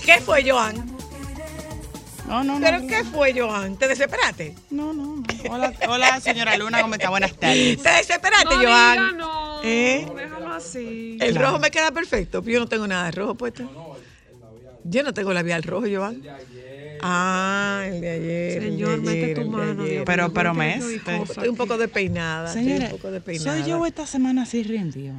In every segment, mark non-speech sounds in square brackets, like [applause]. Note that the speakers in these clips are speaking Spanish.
¿Qué, qué fue, Joan? No, no, no. ¿Pero no. qué fue, Joan? ¿Te desesperaste? No, no, no. Hola, hola, señora Luna, ¿cómo está? Buenas tardes. ¿Te desesperaste, No Joan? diga no. ¿Eh? Déjalo así. El Claro. rojo me queda perfecto, pero yo no tengo nada de rojo puesto. Yo no tengo labial rojo, Joan. Ah, el de ayer. el de Señor, mete ayer, tu mano, ayer. Dios Pero, pero qué me rico y este. Estoy un poco despeinada. estoy Señora, un poco despeinada. soy yo esta semana así rendido.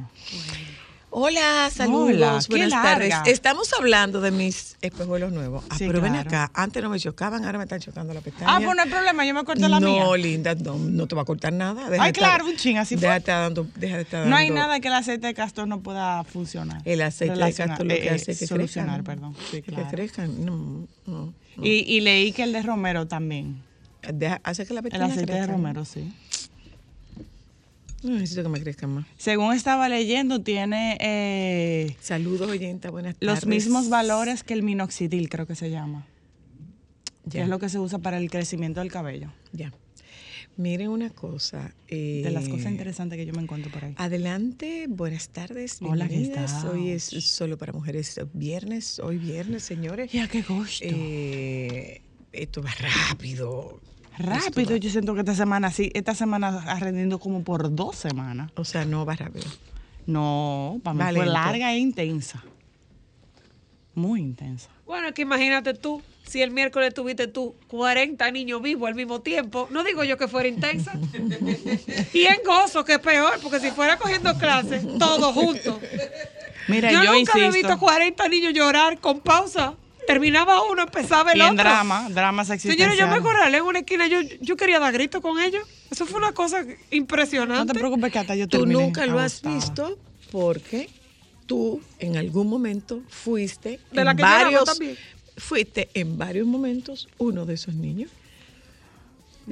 Hola, saludos, Hola, buenas tardes. Estamos hablando de mis espejuelos nuevos. Ah, Sí, pero ven acá, antes no me chocaban, ahora me están chocando la pestaña. Ah, pues no hay problema, yo me corté la no, mía. linda, no, no te va a cortar nada. Deja Ay, estar- claro, un chin, así fue. deja de estar dando, deja de estar No hay dando- nada que el aceite de castor no pueda funcionar. El aceite de castor lo que eh, hace es que solucionar, crezcan. perdón. Sí, que Claro. crezcan. No, no. no. Y, y leí que el de Romero también. Deja- hace que la El pestaña aceite de. Romero, sí. No necesito que me crezcan más. Según estaba leyendo, tiene eh, Saludos, oyenta, buenas tardes. los mismos valores que el minoxidil, creo que se llama. Que es lo que se usa para el crecimiento del cabello. ya. Miren una cosa. eh, De las cosas interesantes que yo me encuentro por ahí. Adelante, buenas tardes. Hola, ¿qué? Hoy es solo para mujeres viernes, hoy viernes, señores. Ya, qué gusto. Eh, esto va rápido. Rápido, yo siento que esta semana sí, esta semana ha rendido como por dos semanas. O sea, no va rápido. No, para mí fue larga e intensa. Muy intensa. Bueno, es que imagínate tú, si el miércoles tuviste tú 40 niños vivos al mismo tiempo, no digo yo que fuera intensa. [laughs] y en gozo, que es peor, porque si fuera cogiendo clases, todos juntos. Mira, yo, yo, nunca había insisto. visto 40 niños llorar con pausa. Terminaba uno, empezaba el y en otro. drama, dramas Señores, existenciales. yo me corralé en una esquina, yo, yo quería dar gritos con ellos. Eso fue una cosa No impresionante. te preocupes que hasta yo Tú nunca lo has visto porque tú en algún momento fuiste De la en que lloraba varios también. fuiste en varios momentos uno de esos niños.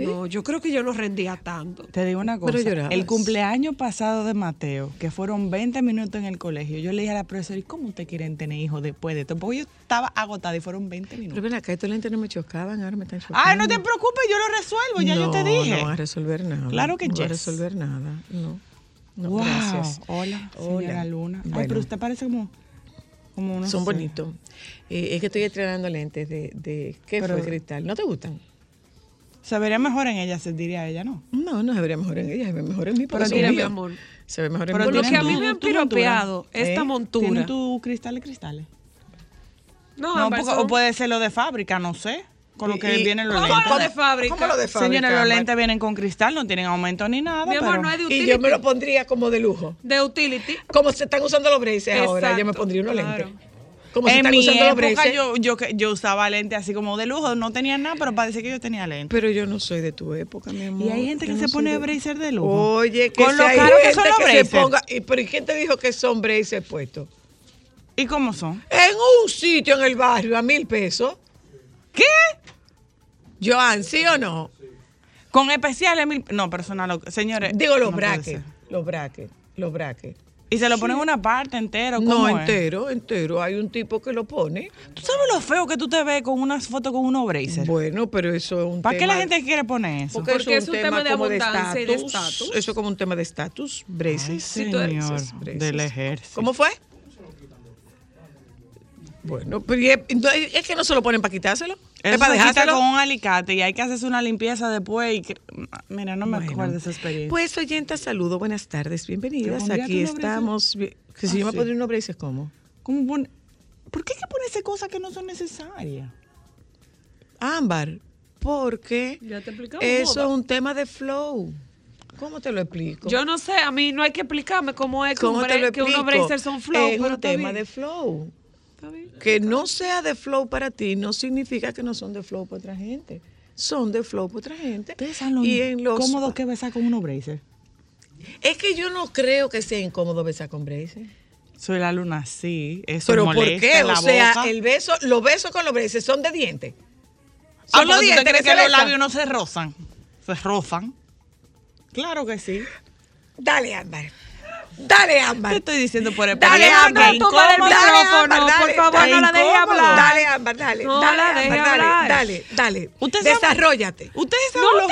No, yo creo que yo no rendía tanto. Te digo una cosa. Pero. El cumpleaños pasado de Mateo, que fueron 20 minutos en el colegio, yo le dije a la profesora, ¿y cómo ustedes quieren tener hijos después de esto? Porque yo estaba agotada y fueron 20 Pero minutos. ven acá, estos lentes no me chocaban, ahora me están chocando. Ay, no te preocupes, yo lo resuelvo, ya yo te No, dije. No van a resolver nada. Claro que no van a yes. resolver nada. No. No, wow. gracias. Hola, Hola. señora Luna. Ay, Bueno. pero usted parece como, como unos Son bonitos. Eh, es que estoy estrenando lentes de, de ¿qué Pero- fue cristal? ¿No te gustan? Se vería mejor en ella, se diría ella, ¿no? No, no se vería mejor en ella, se ve mejor en mí. Pero mira, mi amor. Se ve mejor en Pero mí. Por lo que a mí me han tu piropeado esta ¿Eh? montura. ¿Tiene tus cristales, cristales? No, No, o puede ser lo de fábrica, no sé. Con lo Y- que y- vienen los ¿Cómo lentes. lo de fábrica? ¿Cómo lo de fábrica? Señora, los lentes vienen con cristal, no tienen aumento ni nada. Mi amor, pero- no es de Y utility. yo me lo pondría como de lujo. De utility. Como se están usando los braces ahora, yo me pondría unos claro. lentes. Como se en están mi usando época yo, yo, usaba lentes así como de lujo, no tenía nada, pero parece que yo tenía lentes. Pero yo no soy de tu época, mi amor. Y hay gente que se pone de- bracer de lujo. Oye, que Con lo caro que son los que se ponga. ¿Y pero ¿y quién te dijo que son braces puestos? ¿Y cómo son? En un sitio en el barrio a mil pesos. ¿Qué? Joan, ¿sí o no? Con especiales mil. No, personal. Señores. Digo los no ser. los brackets, los brackets. Y se lo ponen una parte entera. No, entero, entero. Hay un tipo que lo pone. ¿Tú sabes lo feo que tú te ves con unas fotos con unos braces? Bueno, pero eso es un ¿Para qué tema- la gente quiere poner eso? Porque, Porque eso es un tema, de como abundancia y de estatus. Eso es como un tema de estatus, braces. Ay, señor, braces. del ejército. ¿Cómo fue? Bueno, pero es que no se lo ponen para quitárselo. Eso es para se quita dejárselo. con un alicate y hay que hacerse una limpieza después. Y que- Mira, no me Bueno, acuerdo de esa experiencia. Pues oyenta, saludo, buenas tardes, bienvenidas. ¿Te pondrías Aquí estamos. Que si Ah, yo me sí. pondría unos braces, ¿cómo? ¿Cómo pone- ¿Por qué hay que ponerse cosas que no son necesarias? Ámbar, porque Ya te explicamos. eso es un tema de flow. ¿Cómo te lo explico? Yo no sé, a mí no hay que explicarme cómo es que, un ¿Cómo te lo que explico? unos bracers son flow. Es pero un tema bien. de flow. Que no sea de flow para ti no significa que no son de flow para otra gente. Son de flow para otra gente. Ustedes saben lo y en los cómodo que besar con unos braces. Es que yo no creo que sea incómodo besar con braces. Soy la luna, sí. Eso Pero ¿por molesta qué? en la O sea, boca. el beso, los besos con los braces son de dientes. Ah, Son los dientes que que los labios no se rozan. Se rozan. Claro que sí. Dale, Ámbar. Dale, Ámbar. Te estoy diciendo por Dale, experiencia Ámbar. que toma el micrófono, Ámbar, por dale, favor, dale, no la deje incómodo. hablar. Dale, Ámbar, dale. No dale, Ámbar, dale, dale, dale. Usted sabe- Desarrollate. Ustedes No saben lo,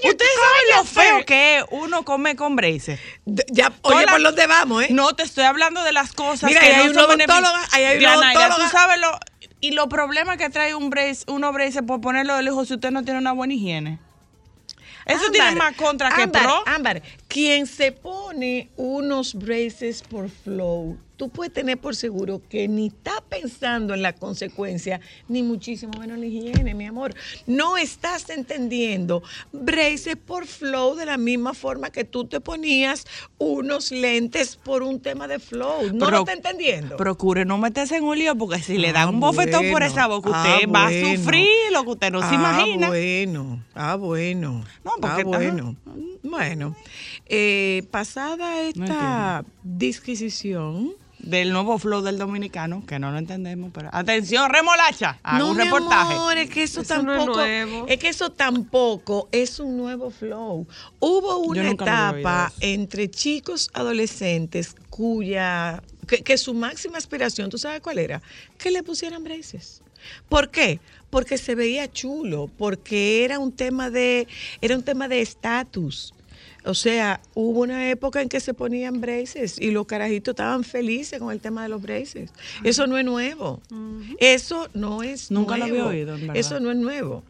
te Ustedes saben lo feo que es uno come con braces. Ya, Toda oye, la- por dónde vamos, ¿eh? No, te estoy hablando de las cosas Mira, que hay no una odontóloga, ahí hay una odontóloga. tú sabes lo... Y los problemas que trae un brace, uno brace por ponerlo de lejos si usted no tiene una buena higiene. Eso Ámbar, tiene más contra que Ámbar, pro. Ámbar, quien se pone unos braces por flow, tú puedes tener por seguro que ni está pensando en la consecuencia, ni muchísimo menos en la higiene, mi amor. No estás entendiendo braces por flow de la misma forma que tú te ponías unos lentes por un tema de flow. No Pro- lo está entendiendo. Procure no meterse en un lío porque si le Ah, dan un bofetón por esa boca, Ah, usted va a sufrir lo que usted no se ah, imagina. bueno, ah, bueno. No, porque ah, bueno. Bueno, eh, pasada esta disquisición. Del nuevo flow del dominicano, que no lo entendemos, pero atención, remolacha, haga no, un mi reportaje. amor, es que eso, Eso no es tampoco, que eso tampoco es un nuevo flow. Hubo una etapa entre chicos adolescentes cuya que, que su máxima aspiración, ¿tú sabes cuál era? Que le pusieran braces. ¿Por qué? Porque se veía chulo, porque era un tema de era un tema de estatus. O sea, hubo una época en que se ponían braces y los carajitos estaban felices con el tema de los braces. Eso no es nuevo. Eso no es Nunca lo había oído, en verdad. Eso no es nuevo.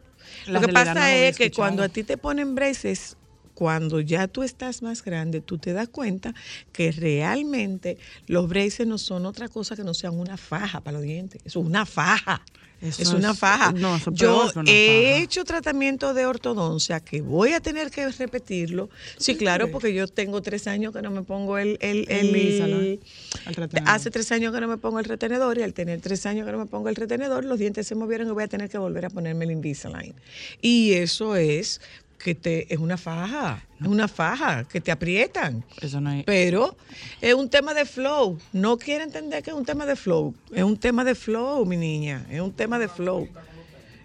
La lo que pasa no lo había es que cuando a ti te ponen braces, cuando ya tú estás más grande, tú te das cuenta que realmente los braces no son otra cosa que no sean una faja para los dientes. Eso es una faja. Eso es una faja. no, Yo una he faja. hecho tratamiento de ortodoncia que voy a tener que repetirlo. Sí, claro, porque yo tengo tres años que no me pongo el... el, el- el hace tres años que no me pongo el retenedor y al tener tres años que no me pongo el retenedor, los dientes se movieron y voy a tener que volver a ponerme el Invisalign. Y eso es que te es una faja, es una faja que te aprietan. Eso no hay. Pero es un tema de flow. No quiere entender que es un tema de flow. Es un tema de flow, mi niña. Es un tema de flow.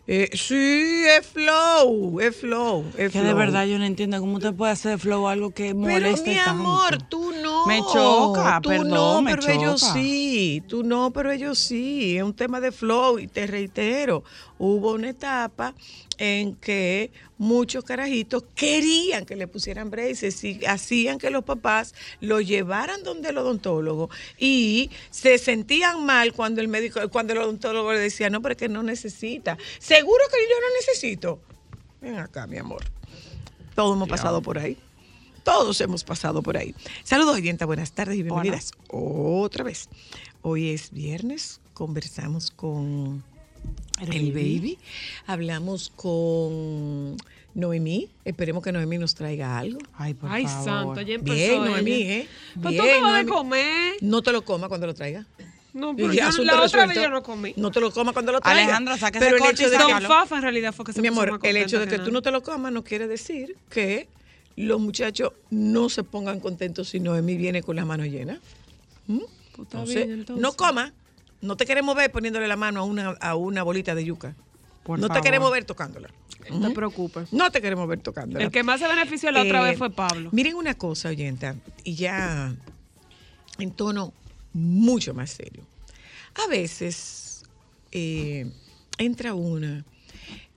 Eh, sí, es flow, es flow, es Que flow. de verdad yo no entiendo cómo usted puede hacer flow algo que Pero moleste mi tanto. amor, tú no. Me choca, tú perdón, no, me pero ellos choca. sí. Tú no, pero ellos sí. Es un tema de flow y te reitero, hubo una etapa en que muchos carajitos querían que le pusieran braces y hacían que los papás lo llevaran donde el odontólogo y se sentían mal cuando el médico, cuando el odontólogo le decía, no, pero es que no necesita. Seguro que yo no necesito. Ven acá, mi amor. Todos hemos pasado por ahí. Todos hemos pasado por ahí. Saludos, oyenta, buenas tardes y bienvenidas otra vez. Hoy es viernes, conversamos con el, baby. hablamos con Noemí, esperemos que Noemí nos traiga algo. Ay, por Ay, favor. santo, ya empezó Bien, ella. Noemí, ¿eh? Pero tú Bien, acabas de Noemí. comer. No te lo comas cuando lo traiga. No, pero ya, yo, la otra vez yo no comí. No te lo comas cuando lo traiga. Alejandra, sáquese Pero el hecho de Don Fafa en realidad fue que se mi amor, el hecho de que tú no te lo comas no quiere decir que los muchachos no se pongan contentos si Noemí viene con las manos llenas. ¿Mm? Pues está Entonces, bien, entonces. no coma. No te queremos ver poniéndole la mano a una, a una bolita de yuca. Por no te queremos ver tocándola. No te preocupes. No te queremos ver tocándola. El que más se benefició la otra Eh, vez fue Pablo. Miren una cosa, oyenta, y ya en tono mucho más serio. A veces eh, entra una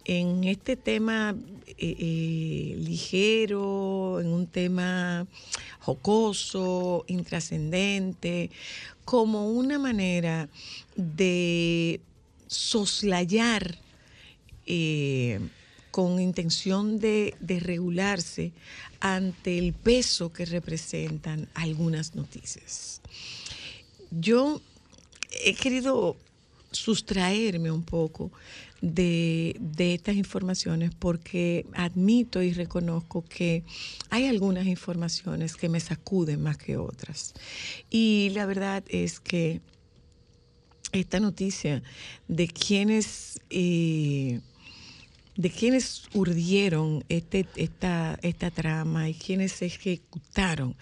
en este tema eh, eh, ligero, en un tema jocoso, intrascendente, como una manera de soslayar eh, con intención de, de regularse ante el peso que representan algunas noticias. Yo he querido sustraerme un poco de, estas informaciones porque admito y reconozco que hay algunas informaciones que me sacuden más que otras. Y la verdad es que esta noticia de quienes eh, de quienes urdieron este, esta, esta trama y quienes ejecutaron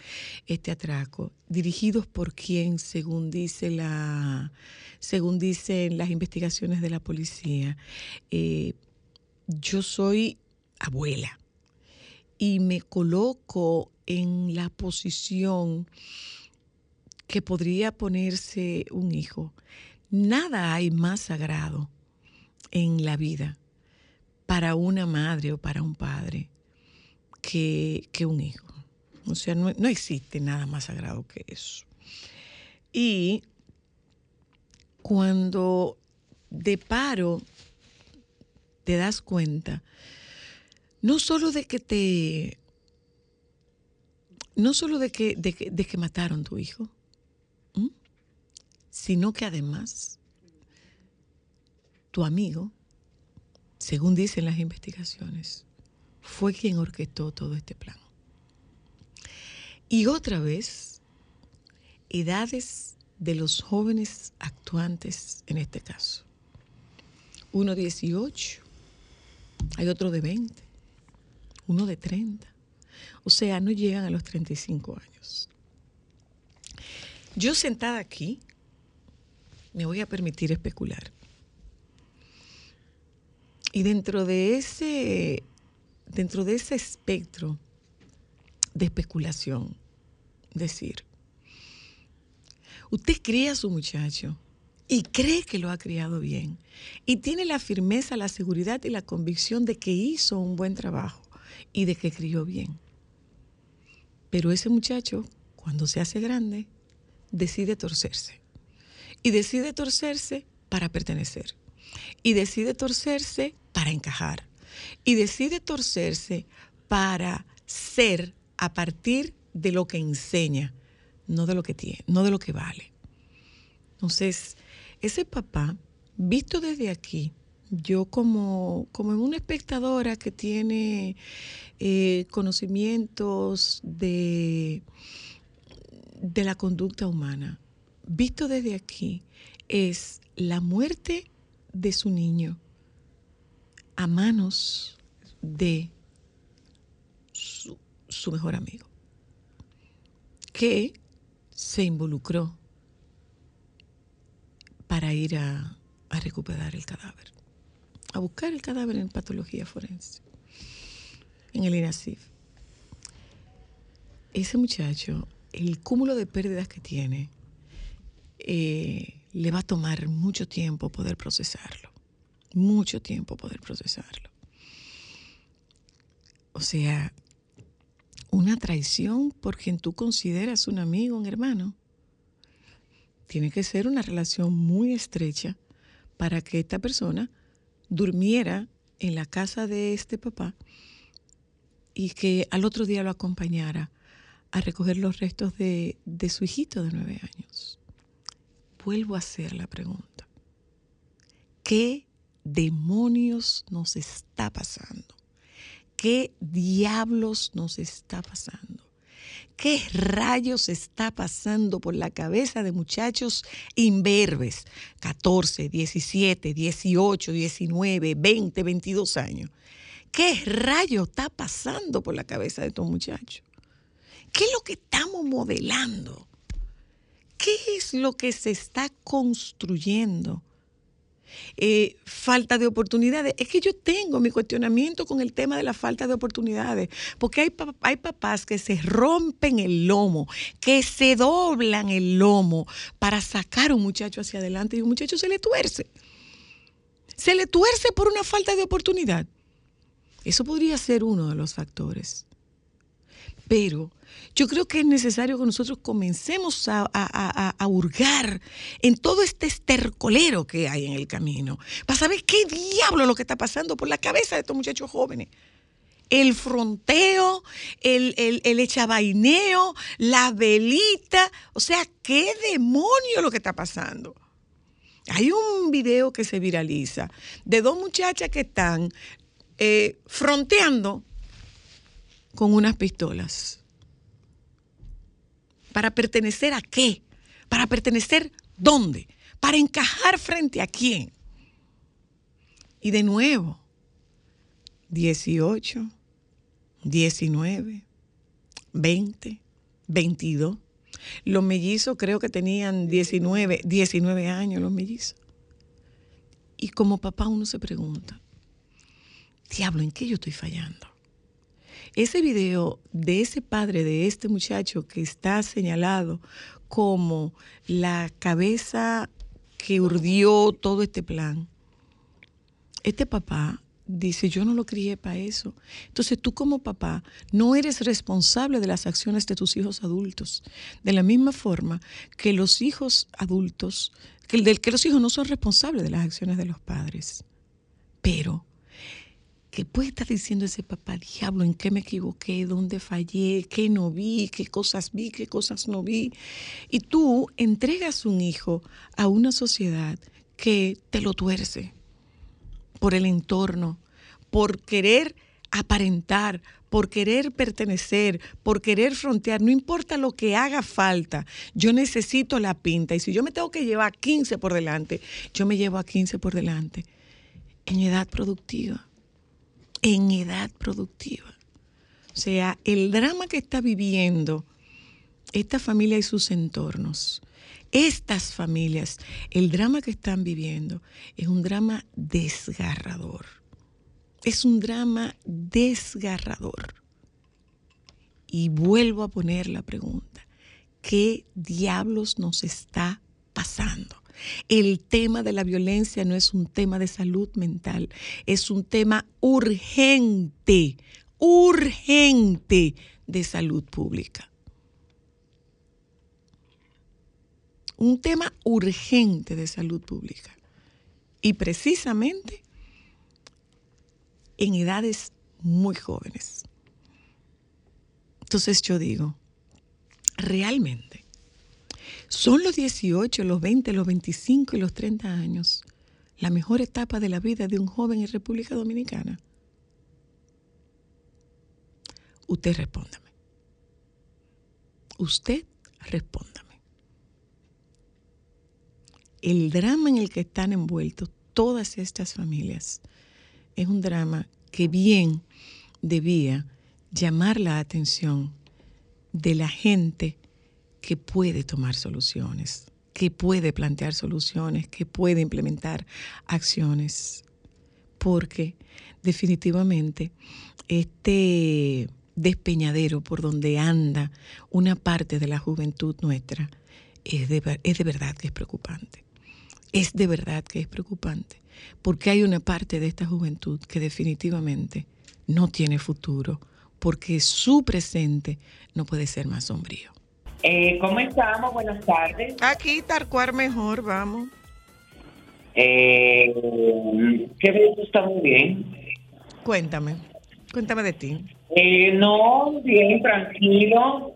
este atraco, dirigidos por quien, según dice la, según dicen las investigaciones de la policía, eh, yo soy abuela y me coloco en la posición que podría ponerse un hijo. Nada hay más sagrado en la vida para una madre o para un padre que, que un hijo. O sea, no, no existe nada más sagrado que eso. Y cuando de paro te das cuenta, no solo de que te, no solo de que, de que, mataron tu hijo, sino que además tu amigo, según dicen las investigaciones, fue quien orquestó todo este plan. Y otra vez, edades de los jóvenes actuantes en este caso. Uno 18, hay otro de 20, uno de 30. O sea, no llegan a los 35 años. Yo sentada aquí, me voy a permitir especular. Y dentro de ese, dentro de ese espectro de especulación, decir, usted cría a su muchacho y cree que lo ha criado bien y tiene la firmeza, la seguridad y la convicción de que hizo un buen trabajo y de que crió bien. Pero ese muchacho, cuando se hace grande, decide torcerse. Y decide torcerse para pertenecer. Y decide torcerse para encajar. Y decide torcerse para ser a partir de lo que enseña, no de lo que tiene, no de lo que vale. Entonces, ese papá, visto desde aquí, yo como, como una espectadora que tiene eh, conocimientos de, de la conducta humana, visto desde aquí, es la muerte de su niño a manos de su, su mejor amigo, que se involucró para ir a, a recuperar el cadáver, a buscar el cadáver en patología forense, en el INASIF. Ese muchacho, el cúmulo de pérdidas que tiene, eh, le va a tomar mucho tiempo poder procesarlo, mucho tiempo poder procesarlo. O sea, una traición por quien tú consideras un amigo, un hermano. Tiene que ser una relación muy estrecha para que esta persona durmiera en la casa de este papá y que al otro día lo acompañara a recoger los restos de, de su hijito de nueve años. Vuelvo a hacer la pregunta. ¿Qué demonios nos está pasando? ¿Qué diablos nos está pasando? ¿Qué rayos está pasando por la cabeza de muchachos imberbes? 14, 17, 18, 19, 20, 22 años. ¿Qué rayo está pasando por la cabeza de estos muchachos? ¿Qué es lo que estamos modelando? ¿Qué es lo que se está construyendo? eh, falta de oportunidades. Es que yo tengo mi cuestionamiento con el tema de la falta de oportunidades, porque hay, hay papás que se rompen el lomo, que se doblan el lomo para sacar a un muchacho hacia adelante y un muchacho se le tuerce. Se le tuerce por una falta de oportunidad. Eso podría ser uno de los factores. Pero yo creo que es necesario que nosotros comencemos a, a- a- a- hurgar en todo este estercolero que hay en el camino, para saber qué diablo lo que está pasando por la cabeza de estos muchachos jóvenes. El fronteo, el, el, el echavaineo, la velita, o sea, qué demonio lo que está pasando. Hay un video que se viraliza de dos muchachas que están eh, fronteando con unas pistolas. ¿Para pertenecer a qué? ¿Para pertenecer dónde? ¿Para encajar frente a quién? Y de nuevo, 18, 19, 20, 22. Los mellizos creo que tenían 19, 19 años los mellizos. Y como papá uno se pregunta, diablo, ¿en qué yo estoy fallando? Ese video de ese padre, de este muchacho que está señalado como la cabeza que urdió todo este plan, este papá dice, yo no lo crié para eso. Entonces tú como papá no eres responsable de las acciones de tus hijos adultos. De la misma forma que los hijos adultos, que, que los hijos no son responsables de las acciones de los padres. Pero ¿Qué puede estar diciendo ese papá? Diablo, ¿en qué me equivoqué? ¿Dónde fallé? ¿Qué no vi? ¿Qué cosas vi? ¿Qué cosas no vi? Y tú entregas un hijo a una sociedad que te lo tuerce por el entorno, por querer aparentar, por querer pertenecer, por querer frontear, no importa lo que haga falta, yo necesito la pinta. Y si yo me tengo que llevar a 15 por delante, yo me llevo a 15 por delante en edad productiva en edad productiva. O sea, el drama que está viviendo esta familia y sus entornos, estas familias, el drama que están viviendo es un drama desgarrador. Es un drama desgarrador. Y vuelvo a poner la pregunta, ¿qué diablos nos está pasando? El tema de la violencia no es un tema de salud mental, es un tema urgente, urgente de salud pública. Un tema urgente de salud pública. Y precisamente en edades muy jóvenes. Entonces yo digo, realmente, ¿son los 18, los 20, los 25 y los 30 años la mejor etapa de la vida de un joven en República Dominicana? Usted respóndame. Usted respóndame. El drama en el que están envueltos todas estas familias es un drama que bien debía llamar la atención de la gente que puede tomar soluciones, que puede plantear soluciones, que puede implementar acciones. Porque definitivamente este despeñadero por donde anda una parte de la juventud nuestra es de, es de verdad que es preocupante. Es de verdad que es preocupante. Porque hay una parte de esta juventud que definitivamente no tiene futuro, porque su presente no puede ser más sombrío. Eh, ¿Cómo estamos? Buenas tardes. Aquí Tarcuar mejor, vamos. Eh, qué bien, está muy bien. Cuéntame, cuéntame de ti. Eh, no, bien, tranquilo.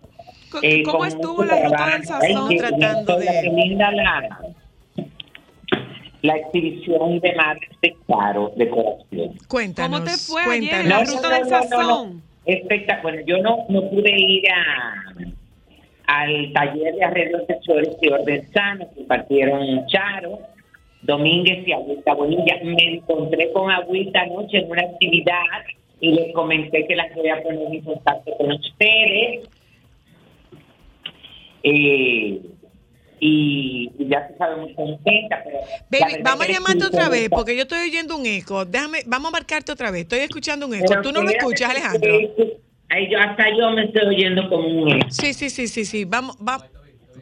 Eh, ¿Cómo estuvo la ruta del sazón? tratando de- qué linda la, la exhibición de Madres de Claro, de corazón. Cuéntanos. ¿Cómo te fue ayer en cuéntanos. la ruta no, del no, no, no. sazón? Espectacular. Yo no, no pude ir a al taller de arreglos sexuales y orden sano que partieron Charo, Domínguez y Agüita Bonilla. Me encontré con Agüita anoche en una actividad y les comenté que las voy a poner en contacto con ustedes. Eh, y, y ya se sabe muy contenta. Pero Baby, vamos a llamarte otra vez porque yo estoy oyendo un eco. Déjame, vamos a marcarte otra vez. Estoy escuchando un eco. Pero Tú no lo escuchas, que- Ay, yo, hasta yo me estoy oyendo como un eco. Sí, sí, sí, sí, sí. Vamos, va-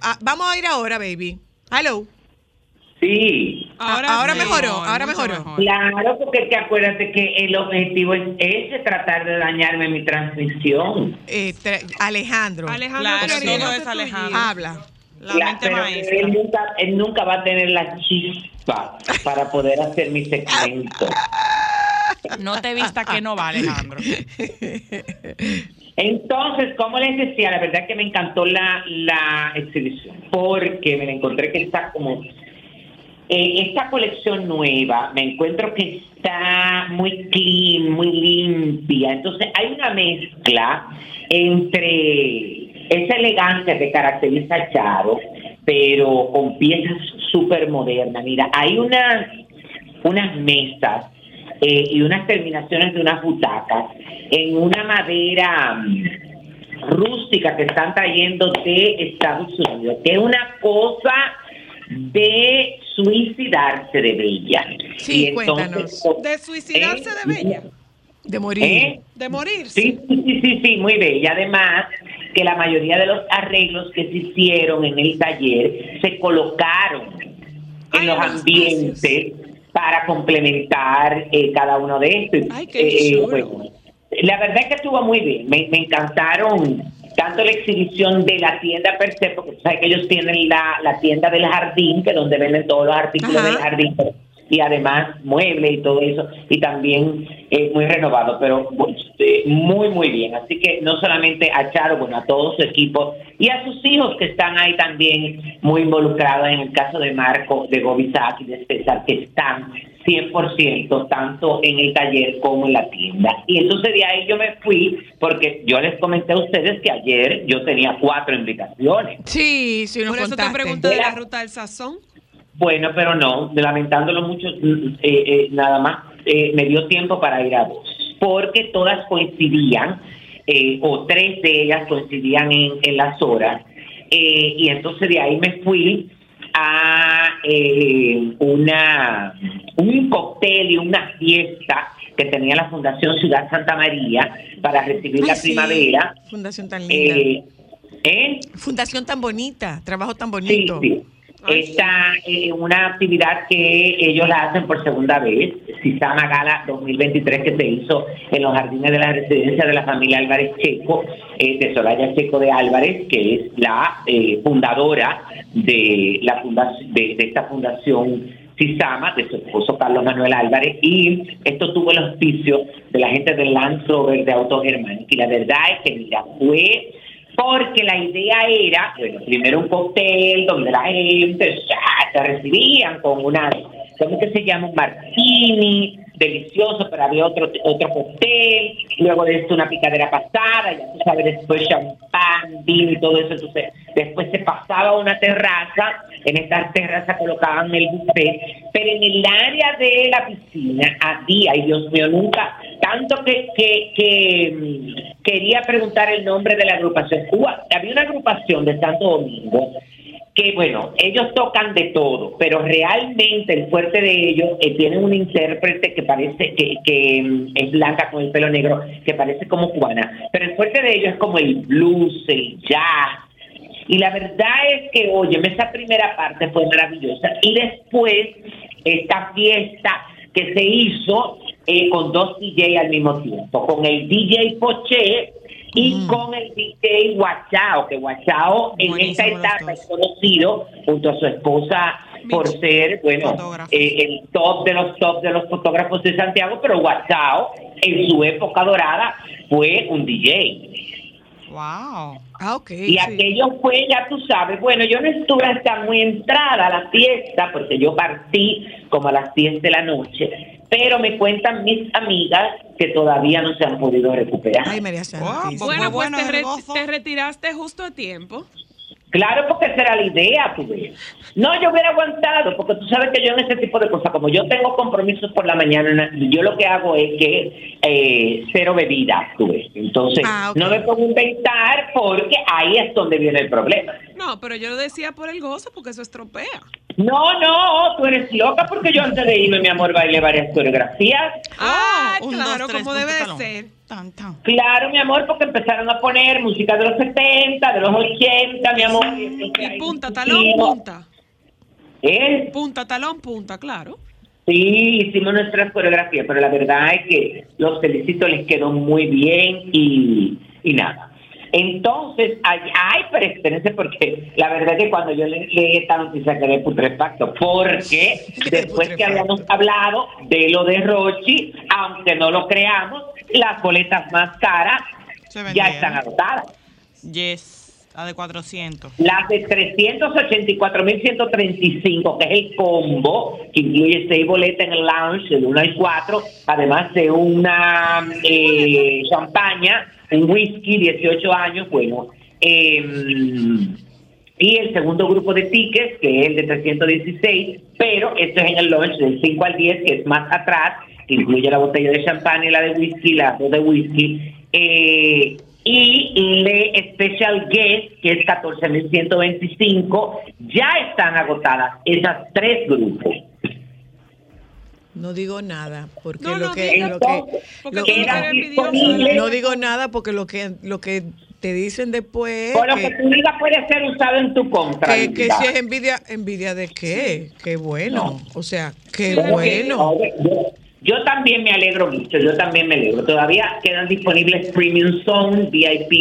ah, vamos a ir ahora, baby. Hello. Sí, Ah, ahora mejoró, mejor, ahora mucho mejoró. mejor. claro, porque es que acuérdate que el objetivo es ese, tratar de dañarme mi transmisión. Eh, tra- Alejandro. Alejandro, Claro, es Alejandro. Habla. La La- mente pero maestra. Él nunca, él nunca va a tener la chispa para poder hacer mi [laughs] segmento. No te vista que no va, Alejandro. Entonces, como les decía, la verdad que me encantó la, la exhibición, porque me encontré que está como... eh, esta colección nueva, me encuentro que está muy clean, muy limpia. Entonces, hay una mezcla entre esa elegancia que caracteriza a Charo, pero con piezas súper modernas. Mira, hay unas, unas mesas eh, y unas terminaciones de unas butacas en una madera mm, rústica que están trayendo de Estados Unidos, que es una cosa de suicidarse de bella. Sí, Y entonces, cuéntanos. De suicidarse ¿Eh? de bella. De morir. ¿Eh? De morir. Sí, sí, sí, sí, sí, muy bella. Además, que la mayoría de los arreglos que se hicieron en el taller se colocaron en Ay, los en los ambientes para complementar eh, cada uno de estos. Ay, qué chulo. bueno, la verdad es que estuvo muy bien. Me, me encantaron tanto la exhibición de la tienda per se, porque tú sabes que ellos tienen la, la tienda del jardín, que es donde venden todos los artículos Ajá. del jardín y además muebles y todo eso, y también eh, muy renovado, pero eh, muy, muy bien. Así que no solamente a Charo, bueno, a todo su equipo y a sus hijos que están ahí también muy involucrados en el caso de Marco, de Gobisac y de César, que están 100% tanto en el taller como en la tienda. Y entonces de ahí yo me fui, porque yo les comenté a ustedes que ayer yo tenía cuatro invitaciones. Sí, sí, nos Por eso te contaste. pregunté de la ruta del sazón. Bueno, pero no, lamentándolo mucho, mm, eh, eh, nada más eh, me dio tiempo para ir a dos, porque todas coincidían, eh, o tres de ellas coincidían en, en las horas, eh, y entonces de ahí me fui a eh, una un cóctel y una fiesta que tenía la Fundación Ciudad Santa María para recibir Ay, la sí. primavera. Fundación tan linda. Eh. Fundación tan bonita. Trabajo tan Sí, bonito. sí. Esta es una actividad que ellos la hacen por segunda vez, Cisama Gala 2023, que se hizo en los jardines de la residencia de la familia Álvarez Checo, eh, de Soraya Checo de Álvarez, que es la eh, fundadora de, la fundación, de, esta fundación Cisama, de su esposo Carlos Manuel Álvarez, y esto tuvo el auspicio de la gente del Land Rover de Auto Germán. Y la verdad es que, mira, fue porque la idea era, bueno, primero un cóctel donde la gente ya se recibían con una, ¿cómo que se llama? Un martini, delicioso, pero había otro otro cóctel, luego de esto una picadera pasada, ya tú sabes, después champán, vino y todo eso, entonces después se pasaba a una terraza, en esta terraza colocaban el buffet, pero en el área de la piscina había, ay Dios mío, nunca, tanto que, que, que mm, quería preguntar el nombre de la agrupación. Hubo- había una agrupación de Santo Domingo que bueno, ellos tocan de todo, pero realmente el fuerte de ellos eh, tienen un intérprete que parece que, que mm, es blanca con el pelo negro, que parece como cubana, pero el fuerte de ellos es como el blues, el jazz. Y la verdad es que, oye, esa primera parte fue maravillosa. Y después, esta fiesta que se hizo eh, con dos DJ al mismo tiempo, con el DJ Poché y con el DJ Guachao, que Guachao en esta etapa es conocido junto a su esposa por ser, bueno, eh, el top de los top de los fotógrafos de Santiago, pero Guachao en su época dorada fue un DJ. Wow. Ah, ok. Y sí. aquello fue, ya tú sabes, bueno, yo no estuve hasta muy entrada a la fiesta, porque yo partí como a las 10 de la noche, pero me cuentan mis amigas que todavía no se han podido recuperar. Ay, María Santísima. pues Bueno, pues bueno te, re- retiraste justo a tiempo. Claro, porque esa era la idea, tú ves. No, yo hubiera aguantado, porque tú sabes que yo en ese tipo de cosas, como yo tengo compromisos por la mañana, yo lo que hago es que eh, cero bebidas, tú ves. Entonces, Ah, no me pongo a inventar porque ahí es donde viene el problema. No, pero yo lo decía por el gozo porque eso estropea. No, no, tú eres loca porque yo antes de irme, mi amor, bailé varias coreografías. Ah, un, claro, dos, tres, como debe de ser. Tan, tan. Claro, mi amor, porque empezaron a poner música de los 70, de los 80, mi amor. Y punta, talón, punta. ¿Eh? Punta, talón, punta, claro. Sí, hicimos nuestras coreografías, pero la verdad es que los felicito, les quedó muy bien y, y nada. Entonces, ay, ay, pero espérense, porque la verdad es que cuando yo le- leí esta noticia quedé putrefacto, porque después que habíamos hablado de lo de Rochi, aunque no lo creamos, las boletas más caras ya están agotadas. Yes, la de 400. Las de 384.135, que es el combo, que incluye seis boletas en el lounge, del 1 al 4, además de una eh, champaña, un whisky, 18 años, bueno. eh, y el segundo grupo de tickets, que es el de 316, pero esto es en el lounge del 5 al 10, que es más atrás, que incluye la botella de champán y la de whisky, las dos de whisky. Eh, y le Special Guest, que es 14.125, ya están agotadas esas tres grupos. No digo nada, porque No, lo no que, lo que, lo no digo nada porque lo que lo que te dicen después O lo que, que tú digas puede ser usado en tu contra. que, si es envidia, envidia de qué, qué bueno, o sea, qué bueno. Yo, yo también me alegro mucho, yo también me alegro. Todavía quedan disponibles Premium Zone, VIP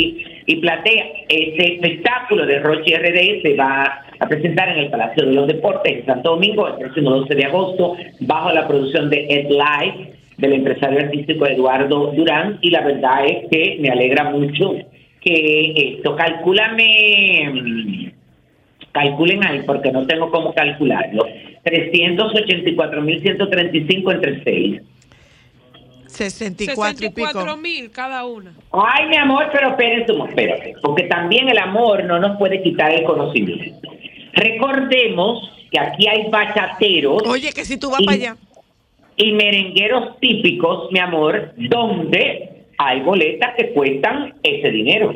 y Platea. Este espectáculo de Roche RD se va a presentar en el Palacio de los Deportes en Santo Domingo el próximo 12 de agosto bajo la producción de Ed Live del empresario artístico Eduardo Durán y la verdad es que me alegra mucho que esto, calcúlame, mm, calculen ahí porque no tengo cómo calcularlo, 384.135 entre 6. 64 y pico. 64 mil cada una. Ay, mi amor, pero espérense, espérate, porque también el amor no nos puede quitar el conocimiento. Recordemos que aquí hay bachateros Oye, que si tú vas Y- para allá. y merengueros típicos, mi amor, donde hay boletas que cuestan ese dinero.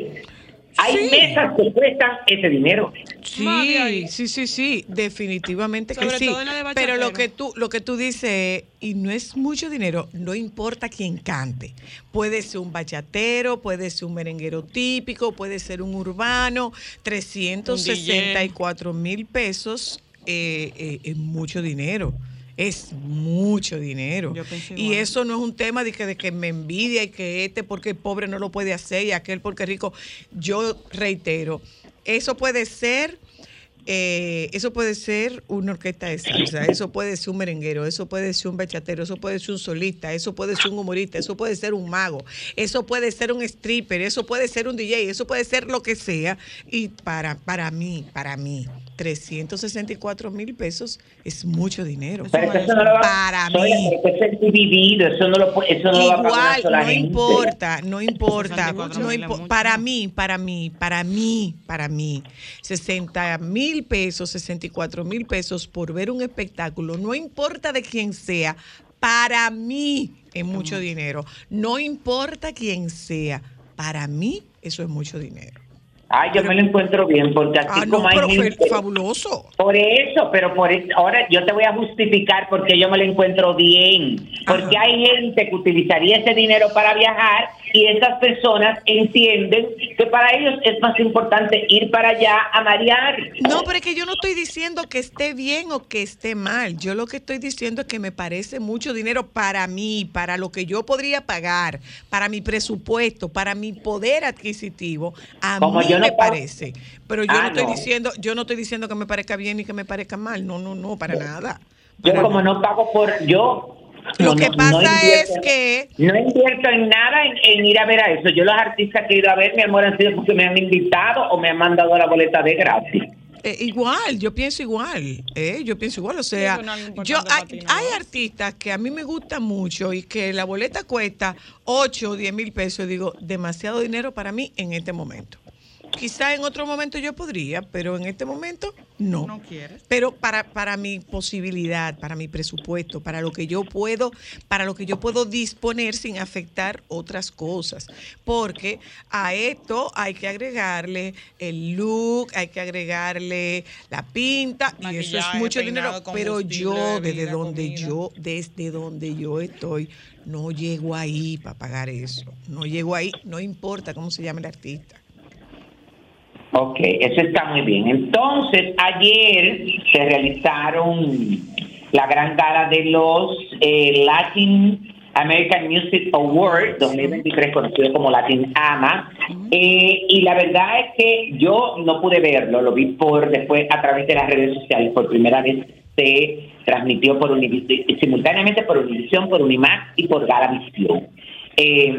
Hay Sí. mesas que cuestan ese dinero. Sí, sí, sí, sí, definitivamente que Sobre sí. todo en la de Pero lo que tú lo que tú dices es, y no es mucho dinero, no importa quién cante. Puede ser un bachatero, puede ser un merenguero típico, puede ser un urbano, 364 mil pesos eh, eh, es mucho dinero. Es mucho dinero. Y eso no es un tema de que, de que me envidia y que este porque pobre no lo puede hacer y aquel porque rico. Yo reitero, eso puede ser, eh, eso puede ser una orquesta de salsa, eso puede ser un merenguero, eso puede ser un bachatero, eso puede ser un solista, eso puede ser un humorista, eso puede ser un mago, eso puede ser un stripper, eso puede ser un DJ, eso puede ser lo que sea. Y para, para mí, para mí, 364 mil pesos es mucho dinero. Pero eso no lo va Para mí. pero eso es dividido, eso no lo, pu- eso no lo va a pagar una Igual, sola no gente. importa, no importa. 64 no impo- para mí, para mí, para mí, para mí, 60 mil pesos, 64 mil pesos por ver un espectáculo, no importa de quién sea, para mí es mucho dinero. No importa quién sea, para mí eso es mucho dinero. Ay, yo me lo encuentro bien, porque así Ah, no, como hay pero gente... fabuloso. Por eso, pero por eso, ahora yo te voy a justificar porque yo me lo encuentro bien. Porque Ajá. hay gente que utilizaría ese dinero para viajar y esas personas entienden que para ellos es más importante ir para allá a marear. No, pero es que yo no estoy diciendo que esté bien o que esté mal. Yo lo que estoy diciendo es que me parece mucho dinero para mí, para lo que yo podría pagar, para mi presupuesto, para mi poder adquisitivo. A Como mí yo no me parece. Pero yo Ah, no estoy no. diciendo, yo no estoy diciendo que me parezca bien ni que me parezca mal. No, no, no, para nada. Yo Para como no pago por... yo Lo no- que pasa no es que No invierto en nada en, en ir a ver a eso. Yo los artistas que he ido a ver, mi amor, han sido porque me han invitado o me han mandado la boleta de gratis. Eh, igual, yo pienso igual, eh, yo pienso igual, o sea, yo hay, hay artistas que a mí me gustan mucho y que la boleta cuesta 8 o 10 mil pesos, y digo, demasiado dinero para mí en este momento. Quizá en otro momento yo podría, pero en este momento no. No quieres. Pero para, para mi posibilidad, para mi presupuesto, para lo que yo puedo, para lo que yo puedo disponer sin afectar otras cosas. Porque a esto hay que agregarle el look, hay que agregarle la pinta, y eso es mucho dinero. Pero yo, desde donde comida. yo, desde donde yo estoy, no llego ahí para pagar eso. No llego ahí, no importa cómo se llame el artista. Ok, eso está muy bien. Entonces, ayer se realizaron la gran gala de los eh, Latin American Music Awards 2023, conocido como Latin AMA. Eh, y la verdad es que yo no pude verlo, lo vi por después a través de las redes sociales. Por primera vez se transmitió por Univision, simultáneamente por Univision, por Unimax y por Galavisión. Eh,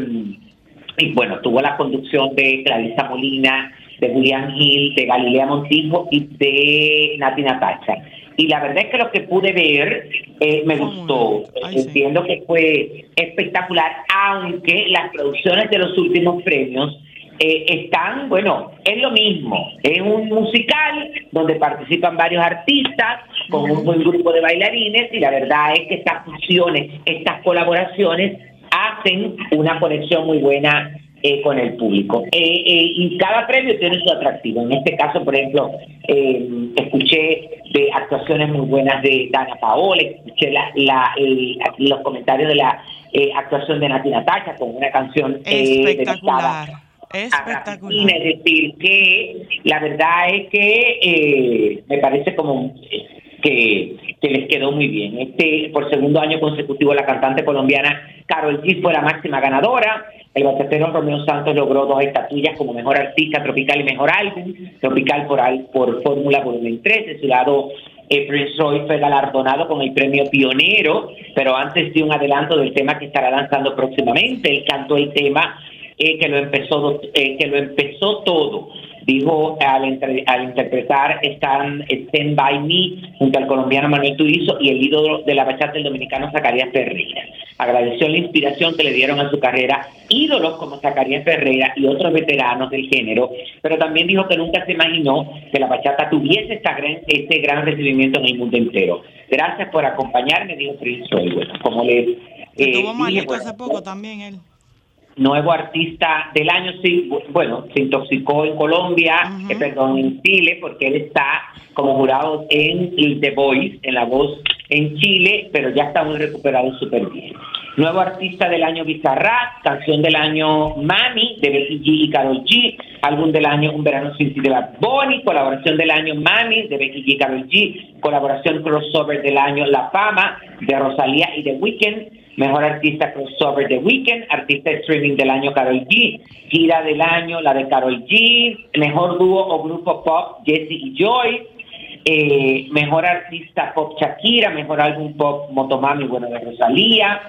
y bueno, tuvo la conducción de Clarisa Molina, de Julián Gil, de Galilea Montijo y de Nati Natacha. Y la verdad es que lo que pude ver eh, me gustó. sí. Entiendo que fue espectacular, aunque las producciones de los últimos premios eh, están, bueno, es lo mismo. Es un musical donde participan varios artistas con un buen grupo de bailarines y la verdad es que estas fusiones, estas colaboraciones hacen una conexión muy buena eh, con el público. Eh, eh, y cada premio tiene su atractivo. En este caso, por ejemplo, eh, escuché de actuaciones muy buenas de Dana Paola, escuché la, la, los comentarios de la eh, actuación de Nati Natacha con una canción eh, Espectacular. Espectacular. Es decir, que la verdad es que eh, me parece como que, que les quedó muy bien. Este, por segundo año consecutivo, la cantante colombiana Carol G fue la máxima ganadora. El bachatero Romeo Santos logró dos estatuillas como mejor artista tropical y mejor álbum. Tropical por, por Fórmula Volumen 3. De su lado, eh, Prince Roy fue galardonado con el premio Pionero, pero antes dio un adelanto del tema que estará lanzando próximamente. Él cantó el tema eh, que lo empezó eh, que lo empezó todo dijo al, entre- al interpretar Stand, Stand By Me junto al colombiano Manuel Turizo y el ídolo de la bachata el dominicano Zacarías Ferreira. Agradeció la inspiración que le dieron a su carrera ídolos como Zacarías Ferreira y otros veteranos del género, pero también dijo que nunca se imaginó que la bachata tuviese esta gran, este gran recibimiento en el mundo entero. Gracias por acompañarme, dijo Prince. Bueno, como les Que eh, tuvo malito bueno, hace poco también él. Nuevo artista del año, sí, bu- bueno, se intoxicó en Colombia, eh, perdón, en Chile, porque él está como jurado en The Voice, en La Voz en Chile, pero ya está muy recuperado y súper bien. Nuevo artista del año Bizarrap, canción del año Mami de Becky G y Karol G, álbum del año Un verano sin ti de Bad Bunny, colaboración del año Mami de Becky G y Karol G, colaboración crossover del año La Fama de Rosalía y The Weeknd, Mejor artista crossover de Weekend, artista streaming del año Carol G, gira del año la de Carol G, mejor dúo o grupo pop Jesse y Joy, eh, mejor artista pop Shakira, mejor álbum pop Motomami, bueno, de Rosalía,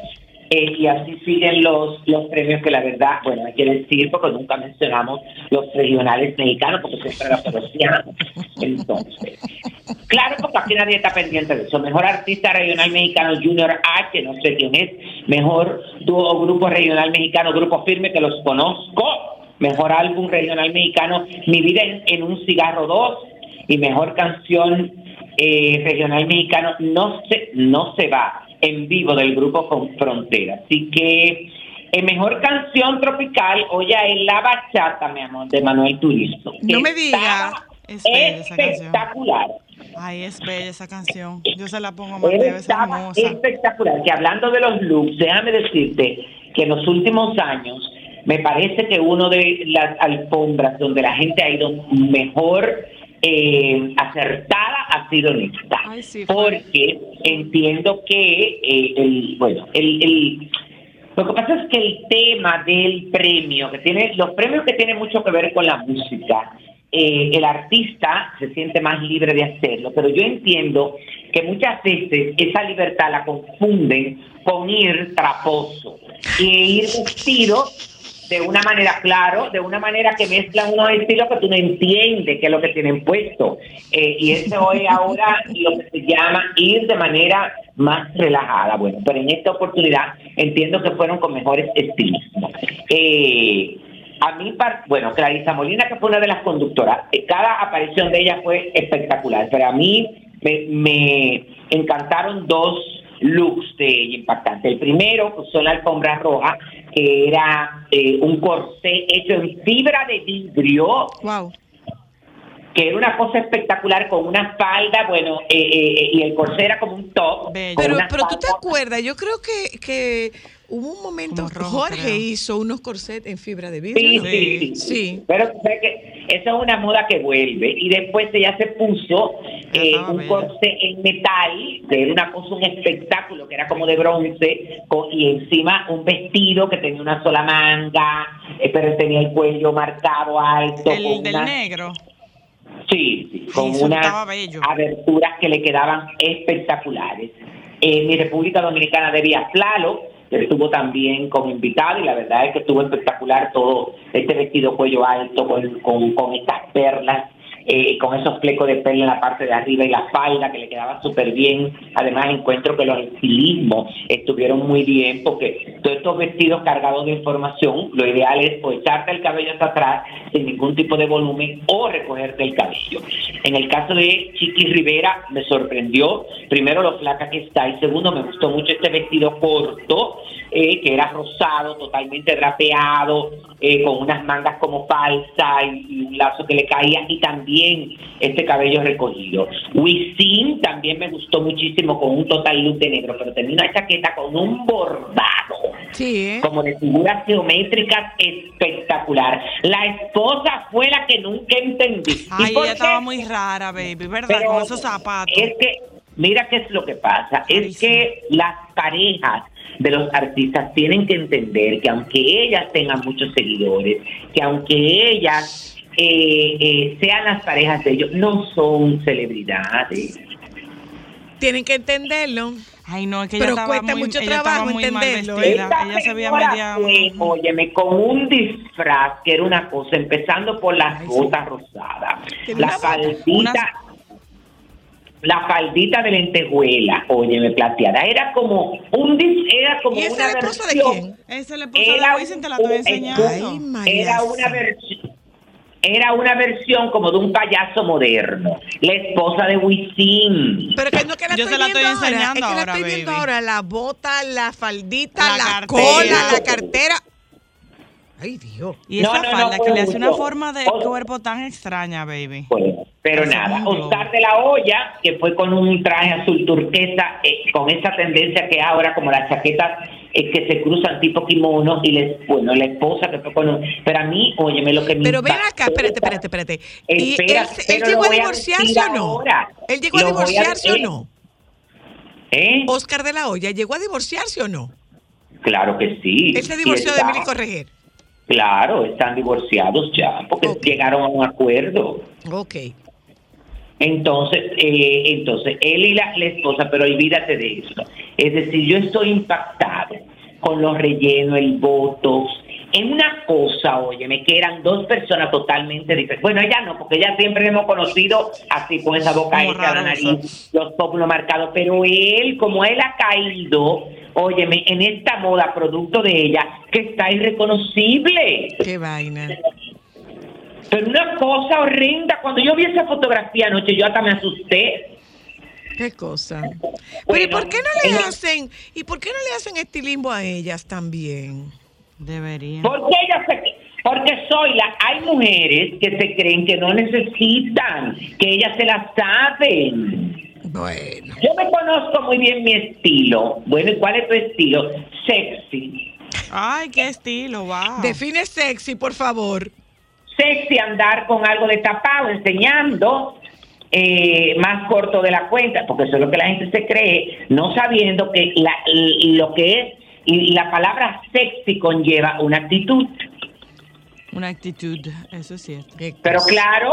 eh, y así siguen los, los premios que la verdad, bueno, hay que decir, porque nunca mencionamos los regionales mexicanos, porque siempre los asociamos. Entonces, claro, porque aquí nadie está pendiente de eso. Mejor artista regional mexicano Junior H, que no sé quién es. Mejor dúo grupo regional mexicano, grupo firme, que los conozco. Mejor álbum regional mexicano, Mi vida en, en un cigarro 2. Y mejor canción eh, regional mexicano, no se, no se va en vivo del grupo con Frontera. Así que en mejor canción tropical, oye, es La Bachata, mi amor, de Manuel Turizo. No me Estaba diga. Es espectacular. Ay, es bella esa canción. Yo se la pongo a Mateo, es espectacular. Que hablando de los looks, déjame decirte que en los últimos años me parece que uno de las alfombras donde la gente ha ido mejor eh, acertada ha sido en esta. Ay, sí, fue. porque entiendo que eh, el bueno el, el- lo que pasa es que el tema del premio que tiene los premios que tienen mucho que ver con la música eh, el artista se siente más libre de hacerlo pero yo entiendo que muchas veces esa libertad la confunden con ir traposo y ir vestido de una manera, claro, de una manera que mezclan unos estilos que tú no entiendes qué es lo que tienen puesto. Eh, y eso es ahora lo que se llama ir de manera más relajada. Bueno, pero en esta oportunidad entiendo que fueron con mejores estilos. Eh, a mí, bueno, Clarisa Molina, que fue una de las conductoras, eh, cada aparición de ella fue espectacular, pero a mí me encantaron dos looks de ella impactantes. El primero, usó la alfombra roja, que era eh, un corsé hecho en fibra de vidrio, Wow. que era una cosa espectacular con una falda, bueno, eh, eh, y el corsé era como un top. Pero, pero tú te acuerdas, yo creo que, que hubo un momento, rojo, Jorge creo. hizo unos corsets en fibra de Sí, vidrio. sí, sí, Sí. Pero que esa es una moda que vuelve. Y después ella se puso Ya eh, un bella. corsé en metal, que era una cosa, un espectáculo, que era como de bronce, con- y encima un vestido que tenía una sola manga, eh, pero tenía el cuello marcado alto. El con del una- negro. Sí, sí, con unas aberturas que le quedaban espectaculares. En mi República Dominicana de Vía Flalo, estuvo también como invitado y la verdad es que estuvo espectacular todo este vestido cuello alto con, con, con estas perlas, eh, con esos flecos de perla en la parte de arriba y la falda que le quedaba súper bien. Además encuentro que los estilismos estuvieron muy bien porque todos estos vestidos cargados de información, lo ideal es o echarte el cabello hasta atrás sin ningún tipo de volumen o recogerte el cabello. En el caso de Chiqui Rivera me sorprendió, primero lo flaca que está y segundo me gustó mucho este vestido corto eh, que era rosado, totalmente drapeado, eh, con unas mangas como falsa y un lazo que le caía y también este cabello recogido. Wisin también me gustó muchísimo con un total look de negro, pero tenía una chaqueta con un bordado Sí, ¿eh? como de figuras geométricas espectacular. La esposa fue la que nunca entendí. ¿Y Ay, ella estaba muy rara, baby, ¿verdad? Pero Con esos zapatos. Es que, mira qué es lo que pasa, es que las parejas de los artistas tienen que entender que aunque ellas tengan muchos seguidores, que aunque ellas eh, eh, sean las parejas de ellos, no son celebridades. Tienen que entenderlo. Ay, no, es que Pero ella cuesta muy, mucho ella trabajo entenderlo, ¿eh? Ella se veía media... fue, óyeme, con un disfraz que era una cosa, empezando por las Ay, sí. botas rosadas, la faldita, la faldita de lentejuela, óyeme, plateada, era como un dis- era como ¿Y esa una la esposa de versión, quién? Esa es la esposa Era de Wisin, te la estoy enseñando. Era una versión era una versión como de un payaso moderno, la esposa de Wisin. Pero que no que la Yo estoy se la viendo estoy ahora. enseñando Es que la ahora, estoy viendo baby. ahora. La bota, la faldita, La la, cartera. cola, la cartera. Ay, Dios. Y No, esa no, no, falda fue que le hace una forma de O- cuerpo tan extraña, baby. Bueno, pero Eso nada. Oscar de la Hoya, que fue con un traje azul turquesa, eh, con esa tendencia que ahora como las chaquetas eh, que se cruzan tipo kimono, y les, bueno, la esposa que fue con un... Pero a mí, óyeme, lo que me Pero ven acá, espérate, espérate, espérate. ¿Y Espera, él, pero él lo llegó a divorciarse o no? ahora. ¿Él llegó a Lo voy a divorciarse o no? ¿Eh? Oscar de la Hoya, ¿llegó a divorciarse o no? Claro que sí. Él se divorció de Emily Correger. Claro, están divorciados ya, porque llegaron a un acuerdo. Ok. Entonces, eh, entonces él y la, la esposa, pero olvídate de eso. Es decir, yo estoy impactado con los rellenos, el botox, en una cosa, óyeme, que eran dos personas totalmente diferentes. Bueno, ella no, porque ella siempre hemos conocido así, con esa boca hecha, la nariz, los pómulos marcados, pero él, como él ha caído, óyeme, en esta moda, producto de ella, que está irreconocible. Qué vaina. Pero una cosa horrenda, cuando yo vi esa fotografía anoche, yo hasta me asusté. Qué cosa. Pero ¿y por qué no le ella- hacen, y por qué no le hacen estilismo a ellas también? Debería. Porque ella se, porque soy la, hay mujeres que se creen que no necesitan, que ellas se la saben. Bueno. Yo me conozco muy bien mi estilo. Bueno, ¿y cuál es tu estilo? Sexy. Ay, qué estilo, wow. Define sexy, por favor. Sexy andar con algo de tapado, enseñando. eh, más corto de la cuenta, porque eso es lo que la gente se cree, no sabiendo que la, lo que es y la palabra sexy conlleva una actitud. Una actitud, eso es cierto. Pero claro,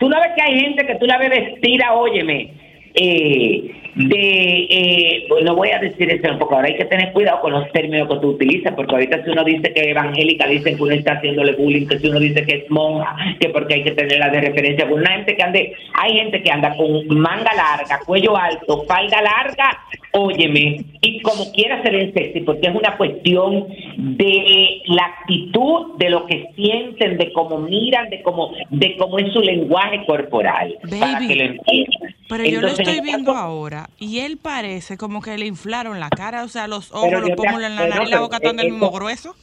tú no ves que hay gente que tú la ves vestida, óyeme, eh, de, eh, no voy a decir eso poco, ahora hay que tener cuidado con los términos que tú utilizas, porque ahorita si uno dice que es evangélica, dicen que uno está haciéndole bullying, que si uno dice que es monja, que porque hay que tenerla de referencia, con una gente que ande, hay gente que anda con manga larga, cuello alto, falda larga, óyeme, y como quiera ser en sexy, porque es una cuestión de la actitud, de lo que sienten, de cómo miran, de cómo, de cómo es su lenguaje corporal, para que lo entiendan. Pero Entonces, en estoy viendo ahora y él parece como que le inflaron la cara, o sea, los ojos, los pómulos en la nariz y la boca están del eso- mismo grueso.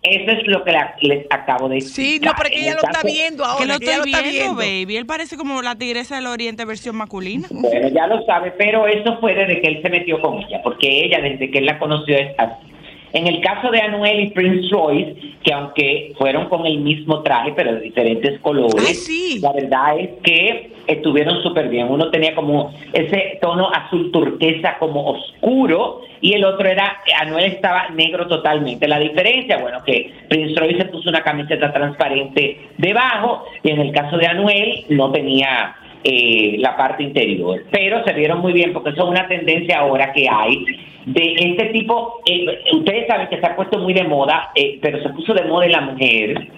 Eso es lo que la- les acabo de decir. Sí, no, pero es que ella lo está viendo ahora. que lo estoy está viendo, baby. Él parece como la tigresa del oriente versión masculina. Bueno, ya lo sabe, pero eso fue desde que él se metió con ella, porque ella desde que él la conoció es así. En el caso de Anuel y Prince Royce, que aunque fueron con el mismo traje, pero de diferentes colores, Ay, sí. la verdad es que estuvieron súper bien. Uno tenía como ese tono azul turquesa como oscuro y el otro era, Anuel estaba negro totalmente. La diferencia, bueno, que Prince Royce se puso una camiseta transparente debajo y en el caso de Anuel no tenía eh, la parte interior. Pero se vieron muy bien porque eso es una tendencia ahora que hay de este tipo. eh, ustedes saben que se ha puesto muy de moda, eh, pero se puso de moda en la mujer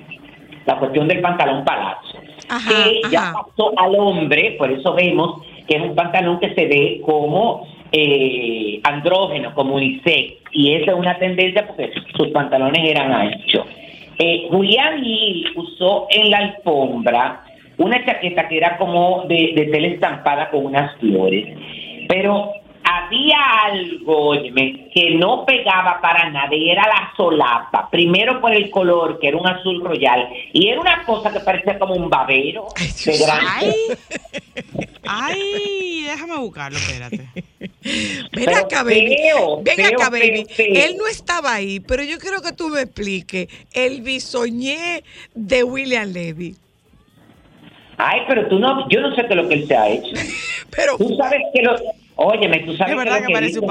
la cuestión del pantalón palazzo. Ajá, que ya pasó al hombre, por eso vemos que es un pantalón que se ve como eh, andrógeno, como unisex. Y esa es una tendencia porque sus pantalones eran anchos. Eh, Julián Gil usó en la alfombra una chaqueta que era como de, de tela estampada con unas flores, pero había algo óyeme, que no pegaba para nada y era la solapa. Primero por el color, que era un azul royal, y era una cosa que parecía como un babero de Ay, ay, déjame buscarlo, espérate. Ven Pero acá, baby. feo, Ven feo, acá, baby. feo, feo. Él no estaba ahí, pero yo quiero que tú me expliques el bisoñé de William Levy. Ay, pero tú no, yo no sé qué es lo que él se ha hecho. [laughs] Pero Tú sabes que lo, óyeme, tú sabes Es verdad que parece un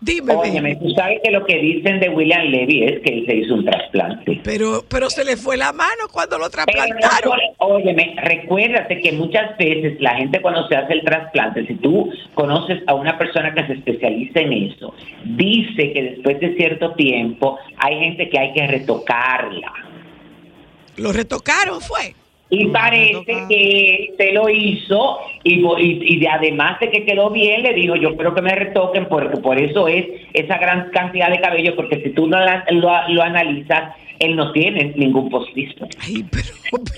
dime. Óyeme, tú sabes que lo que dicen de William Levy es que él se hizo un trasplante. Pero, pero se le fue la mano cuando lo no trasplantaron. por- óyeme, recuérdate que muchas veces la gente cuando se hace el trasplante, si tú conoces a una persona que se especializa en eso, dice que después de cierto tiempo hay gente que hay que retocarla. Lo retocaron, fue. Y parece que se lo hizo y, y, y de- además de que quedó bien, le dijo, yo espero que me retoquen porque por eso es esa gran cantidad de cabello, porque si tú no la- lo, lo analizas, él no tiene ningún postizo. Ay, pero,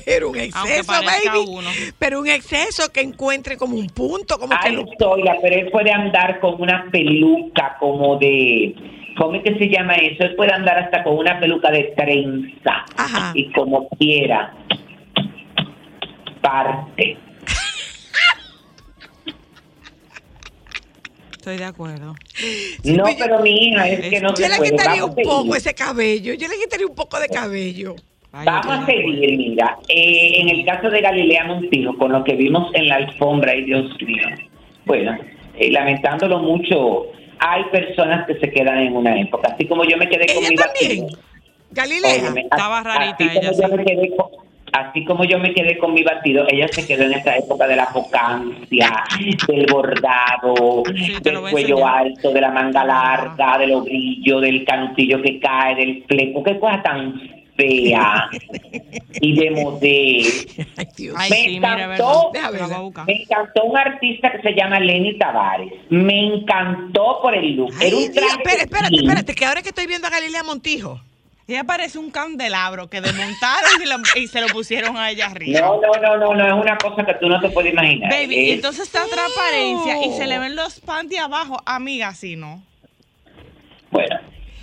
pero un exceso, baby. uno. Pero un exceso que encuentre como un punto, como que Ay, lo... Zoila, pero él puede andar con una peluca como de... ¿Cómo es que se llama eso? Él puede andar hasta con una peluca de trenza. Ajá. Y como quiera. Parte. Estoy de acuerdo. no, pues yo- pero mi hija, es que no Yo se le quitaría un poco ese cabello. Yo le quitaría un poco de cabello. Ay, yo Vamos a seguir, mira. Eh, en el caso de Galilea Montijo, con lo que vimos en la alfombra, y Dios mío. Bueno, eh, lamentándolo mucho, hay personas que se quedan en una época. Así como yo me quedé con Ella mi también. Galilea. Óyeme, Estaba así- rarita así ella, como yo sí. me quedé con- Así como yo me quedé con mi batido, ella se quedó en esa época de la focancia, del bordado, Sí, del cuello enseñar. alto, de la manga larga, del obrillo, del canutillo que cae, del fleco. Qué cosa tan fea [laughs] y de modelo. Ay, Me sí, encantó. Me encantó un artista que se llama Lenny Tavares. Me encantó por el look. Ay, Era un traje espérate, jean. espérate, que ahora que estoy viendo a Galilea Montijo. Ella parece un candelabro que desmontaron y, lo- y se lo pusieron a ella arriba. No, no, no, no, no, es una cosa que tú no te puedes imaginar. Baby, Es- entonces está transparencia y se le ven los panties abajo. Amiga, sí, ¿no? Bueno,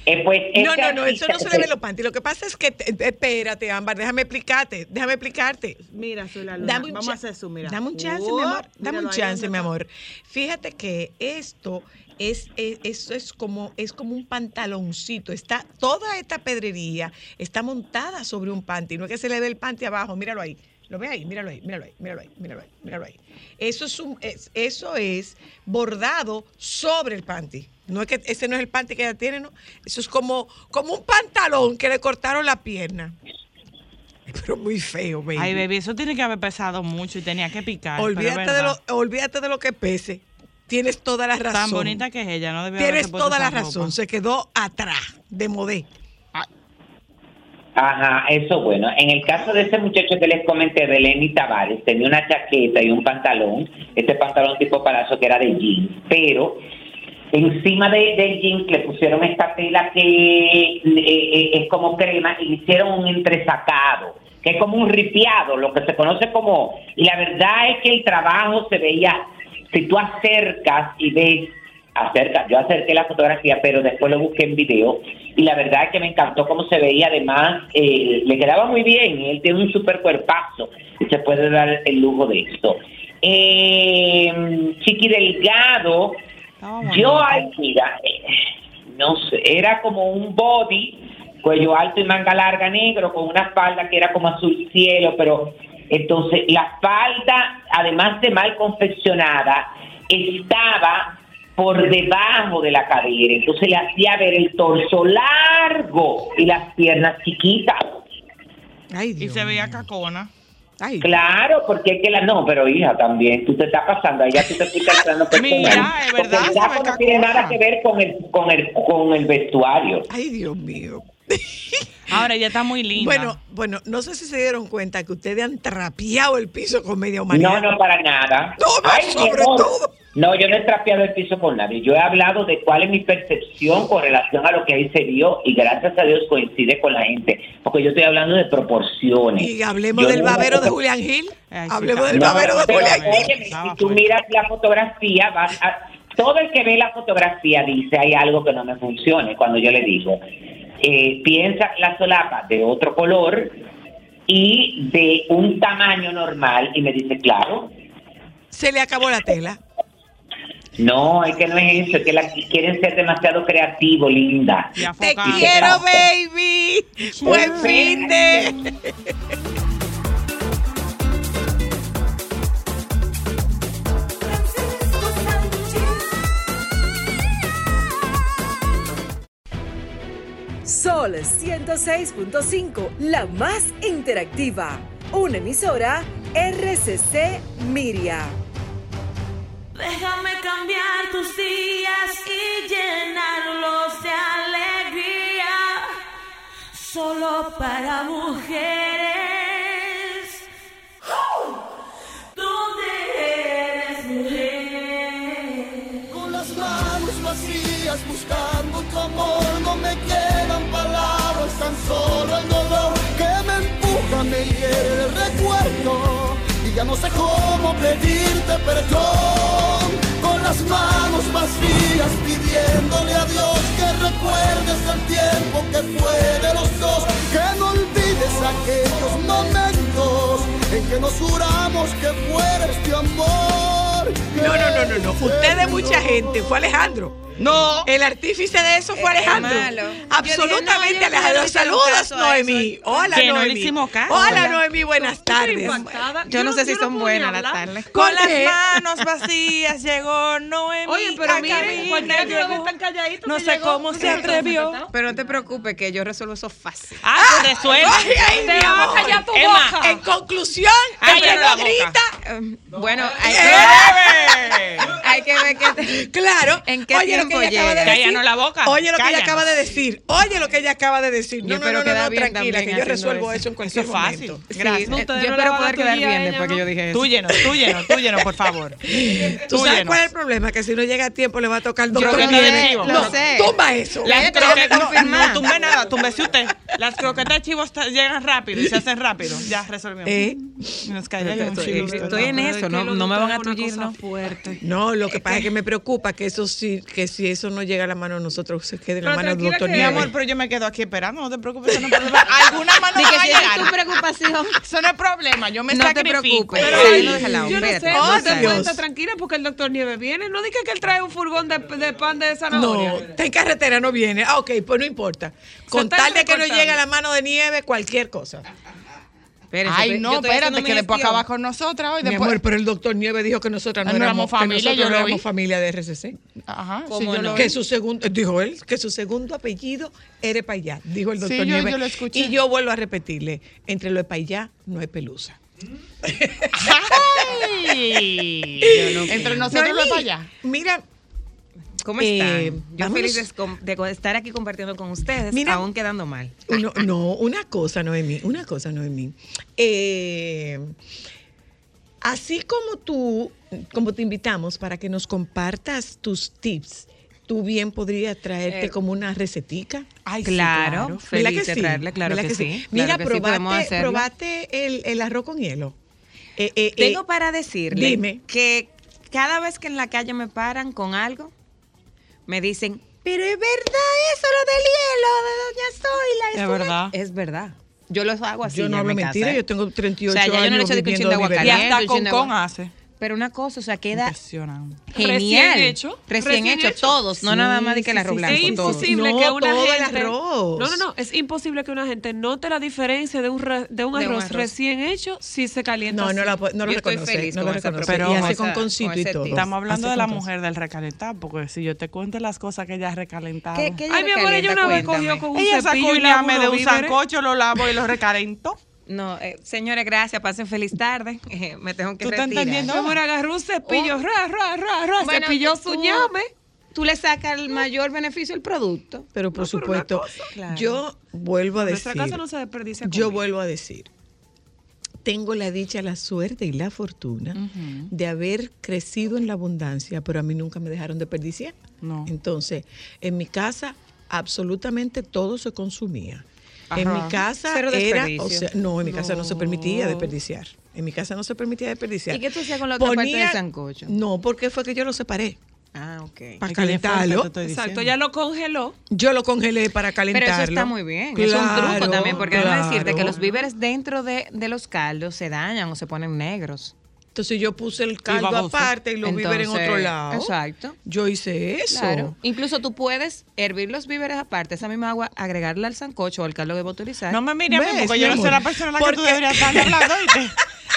eh, pues. No, no, no, eso no se le artista- ve los panties. Lo que pasa es que, te- espérate, Ámbar, déjame explicarte, déjame explicarte. Mira, soy la Dame un Vamos a hacer zoom, mira. Dame un chance, mi amor. Dame un chance, mi amor. Fíjate que esto es, es- esto es como es como un pantaloncito. Está toda esta pedrería está montada sobre un panty. No es que se le ve el panty abajo. Míralo ahí. Lo ve ahí, míralo ahí, míralo ahí, míralo ahí, míralo ahí, míralo ahí. Eso es un, es- eso es bordado sobre el panty. No es que ese no es el panty que ella tiene, ¿no? Eso es como, como un pantalón que le cortaron la pierna. Pero muy feo, baby. Ay, baby, eso tiene que haber pesado mucho y tenía que picar. Olvídate de, lo, olvídate de lo que pese. Tienes toda la razón. Tan bonita que es ella, no Tienes toda la ropa. razón. Se quedó atrás, de modé. Ajá, eso bueno. En el caso de ese muchacho que les comenté, de Lenny Tavares, tenía una chaqueta y un pantalón, este pantalón tipo palazo que era de jeans, pero encima de, del jeans le pusieron esta tela que eh, eh, es como crema y le hicieron un entresacado, que es como un ripiado, lo que se conoce como... Y la verdad es que el trabajo se veía, si tú acercas y ves acerca, yo acerqué la fotografía, pero después lo busqué en video y la verdad es que me encantó cómo se veía, además eh, le quedaba muy bien, él tiene un super cuerpazo y se puede dar el lujo de esto. Eh, Chiqui Delgado, yo ay, mira, eh, no sé, era como un body, cuello alto y manga larga negro, con una falda que era como azul cielo, pero entonces la falda, además de mal confeccionada, estaba por debajo de la cadera, entonces le hacía ver el torso largo y las piernas chiquitas. Ay, Y Dios. se veía cacona. Ay, Claro, porque es que la no, pero hija también, tú te estás pasando, allá tú te plano personal. [laughs] Mira, es Porque verdad, el saco ve no tiene nada que ver con el, con el, con el vestuario. ay, Dios mío. [laughs] Ahora ella está muy linda. Bueno, bueno, no sé si se dieron cuenta que ustedes han trapeado el piso con media humanidad. No, no, para nada. No, no, Ay, sobre todo. No, yo no he trapeado el piso con nadie. Yo he hablado de cuál es mi percepción con relación a lo que ahí se vio y gracias a Dios coincide con la gente. Porque yo estoy hablando de proporciones. Y hablemos Yo del no- babero de Julián Gil. Ay, sí, hablemos del No, babero de Julián Gil. si tú fuerte. miras la fotografía, vas a- todo el que ve la fotografía dice hay algo que no me funcione cuando yo le digo. eh, piensa la solapa de otro color y de un tamaño normal y me dice, claro, Se le acabó la tela. No, es que no es eso, es que la, quieren ser demasiado creativo, linda. Te quiero, baby. Buen fin de. Sol 106.5, la más interactiva. Una emisora RCC Miria. Déjame cambiar tus días y llenarlos de alegría. Solo para mujeres. ¿Dónde eres mujer? Con las manos vacías buscando tu amor, no me quedan palabras, tan solo el dolor que me empuja, me hiere el recuerdo ya no sé cómo pedirte perdón. Con las manos vacías pidiéndole a Dios que recuerdes el tiempo que fue de los dos, que no olvides aquellos momentos en que nos juramos que fuera este amor. No, no, no, no, no. Usted de mucha gente. Fue Alejandro. No. El artífice de eso fue Alejandro. malo. Absolutamente dije, no, Alejandro. no Saludos. Noemí. Hola, Que no le Noemí. hicimos caso. Hola. Noemí. Buenas tardes. Yo no sé si son buenas las tardes. Con ¿Por las manos vacías llegó Noemí. Oye, pero a miren, cabina, cualquiera que lo ve llegó. tan calladito. No que sé cómo No se atrevió. Pero no te preocupes que yo resuelvo eso fácil. Ah, pues resuelve. Ay, ay, Te vas a callar tu Emma, boca. En conclusión, Cállate ella la no boca. grita. Eh, bueno, hay ¡Bebe! que, hay que ver qué te- Claro. ¿En qué Oye lo que tiempo ella acaba de decir. La boca. Oye lo que ella acaba de decir. Oye lo que ella acaba de decir. No, no, no, no, tranquila, que yo resuelvo eso. en cualquier momento. Gracias. Yo no espero poder quedar bien ella, después ¿no? que yo dije eso. Tú lleno, tú lleno, tú lleno, por favor. ¿Tú [laughs] Tú sabes cuál es el problema? Que si no llega a tiempo le va a tocar el Yo doctor Lo sé. tumba eso. Las croquetas, no, tumbe nada, túmbese usted. Las croquetas de chivo llegan rápido y se hacen rápido. Ya resolvimos. ¿Eh? Nos Estoy- en eso, no- me van a tullir. No, lo que pasa es que me preocupa que eso sí, que si eso no llega a la mano de nosotros, se quede en la mano del doctor que- Mi Nieves. amor, pero yo me quedo aquí esperando, no te preocupes, eso no es problema. [laughs] Alguna mano Di va que a esa es tu llegar. preocupación. [laughs] Eso no es problema, yo me No te sacrifico. preocupes. Pero deja al lado, yo no sé. Oh, no te estar tranquila porque el doctor Nieves viene. No diga que él trae un furgón de, de pan de zanahoria. No, está en carretera, no viene. Ah, ok, pues no importa. Con tal de que no llegue a la mano de nieve, cualquier cosa. Espérese, Ay, no, espérate, que mi después gestión. acaba con nosotras hoy. Mi Después, amor, pero el doctor Nieves dijo que nosotras no, no éramos, éramos familia, que nosotros yo no éramos vi. familia de RCC. Ajá, ¿Cómo sí, yo no? lo Que su segundo, dijo él, que su segundo apellido era Payá, dijo el Sí, doctor yo- Nieves. yo lo escuché. Y yo vuelvo a repetirle, entre lo de Payá no hay pelusa. [laughs] Ay. Entre nosotros Noemí, lo para allá. Mira, ¿Cómo Eh, están? Yo vámonos. feliz de, estar aquí compartiendo con ustedes, Mira. aún quedando mal. no, no, una cosa, Noemí, una cosa, Noemí. Eh, así como tú, como te invitamos para que nos compartas tus tips, tú bien podrías traerte Eh, como una recetica. Ay, sí, claro, claro. feliz ¿Verdad que de sí? traerle, claro ¿Verdad que, sí. Mira, claro que sí, probaste, hacerlo. probaste el, el arroz con hielo. Eh, eh, eh, Tengo para decirle dime. que cada vez que en la calle me paran con algo, me dicen, pero es verdad eso, lo del hielo de Doña Zoila. Es eso verdad. Es verdad. Yo lo hago así. yo no hablo mentira, casa, ¿eh? yo tengo 38 O sea, ya yo no le años echo viviendo de agua de Y caliente. hasta con con hace. Pero una cosa, o sea, queda Impresionante. genial. Recién hecho. Recién, Recién hecho, hecho. todos, no Sí, nada más de que el sí, arroz sí, blanco. Es todos. imposible No, que una todo el gente. arroz. No, no, no. Es imposible que una gente note la diferencia de un, re- de un De un arroz, arroz. recién hecho si se calienta. No, no, así. la pu- no lo Yo estoy reconoce. feliz no con lo reconoce. propuesta. y Pero hace con concito con y todo. Estamos hablando de la mujer del recalentar, porque si yo te cuento las cosas que ella ha recalentado. ¿Qué- qué ella Ay, mi amor, ella una vez cogió con un cepillo y lavó llame de un sancocho, lo lavo y lo recalentó. No, eh, señores, gracias. Pasen feliz tarde. Eh, me tengo que ¿Tú estás retirar. entendiendo? Amor agarró un cepillo, Oh. ra, ra, ra, ra, Bueno, cepilló tú- su ñame. Tú le sacas el mayor beneficio al producto. Pero por No, supuesto. Claro. yo vuelvo a En decir. nuestra casa no se desperdicia Yo comida. vuelvo a decir. Tengo la dicha, la suerte y la fortuna de haber crecido en la abundancia, pero a mí nunca me dejaron desperdiciar. No. Entonces, en mi casa absolutamente todo se consumía. En mi casa Cero era, desperdicio. o sea, no, en mi casa no se permitía desperdiciar. En mi casa no se permitía desperdiciar. ¿Y qué tú hacías con la otra parte del sancocho? No, porque fue que yo lo separé Ah, ok. para calentarlo. Exacto, ya lo congeló. Yo lo congelé para Pero calentarlo. eso está muy bien. es un truco Claro, también, porque déjame decirte que claro. los víveres dentro de, de los caldos se dañan o se ponen negros. Entonces yo puse el caldo aparte y los víveres en Entonces, otro lado. Exacto. Yo hice eso. Claro. Incluso tú puedes hervir los víveres aparte, esa misma agua, agregarla al sancocho o al caldo que voy a utilizar. No me mire a mí, ¿Ves, porque mi yo no soy la persona a la que tú deberías estar hablando.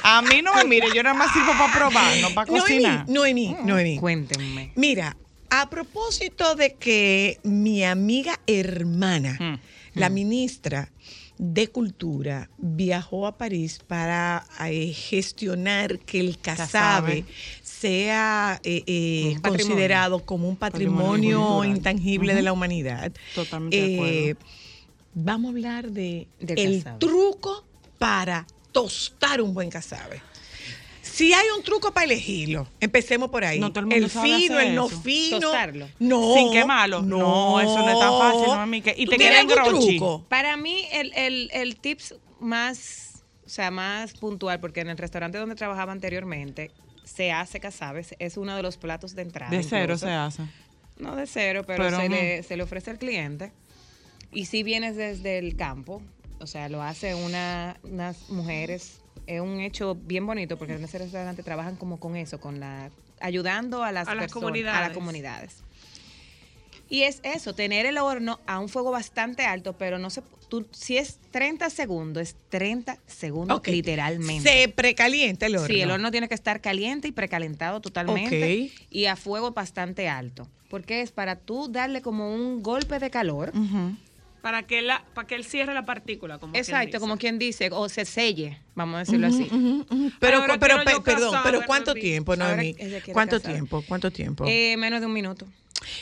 A mí no me mire, yo nada más sirvo para probar, no para Noemí, cocinar. Noemí, Noemí. Cuéntenme. Mira, a propósito de que mi amiga hermana, Mm. la ministra de Cultura, viajó a París para eh, gestionar que el casabe sea eh, eh, considerado como un patrimonio, intangible de la humanidad. Totalmente de acuerdo. vamos a hablar de Del el casabe. truco para tostar un buen casabe. Si hay un truco para elegirlo, empecemos por ahí. No todo el mundo sabe fino, hacer el no eso. fino. Tostarlo. No. Sin quemarlo. No, eso no es tan fácil, mami, que- y ¿Tú te queda engronchi. truco? Para mí, el, el, el tips más, o sea, más puntual, porque en el restaurante donde trabajaba anteriormente, se hace casabes, es uno de los platos de entrada. De cero incluso. se hace. No de cero, pero, Pero se, no. le, se le ofrece al cliente. Y si vienes desde el campo, o sea, lo hace una, unas mujeres. Es un hecho bien bonito porque en ese restaurante trabajan como con eso, con la ayudando a las, A las a comunidades. las comunidades. Y es eso, tener el horno a un fuego bastante alto, pero no se tú, si es 30 segundos, es 30 segundos literalmente. Se precalienta el horno. Sí, el horno tiene que estar caliente y precalentado totalmente Ok. y a fuego bastante alto. Porque es para tú darle como un golpe de calor. Ujú. Para que, la, para que él cierre la partícula. Como quien Exacto, dice. como quien dice, o se selle, vamos a decirlo así. Ujú, ujú. Pero, Ahora pero, quiero yo pe- perdón, pero ¿cuánto Noemí. tiempo, Ahora Noemí? ¿Cuánto tiempo? ¿Cuánto tiempo? Eh, menos de un minuto.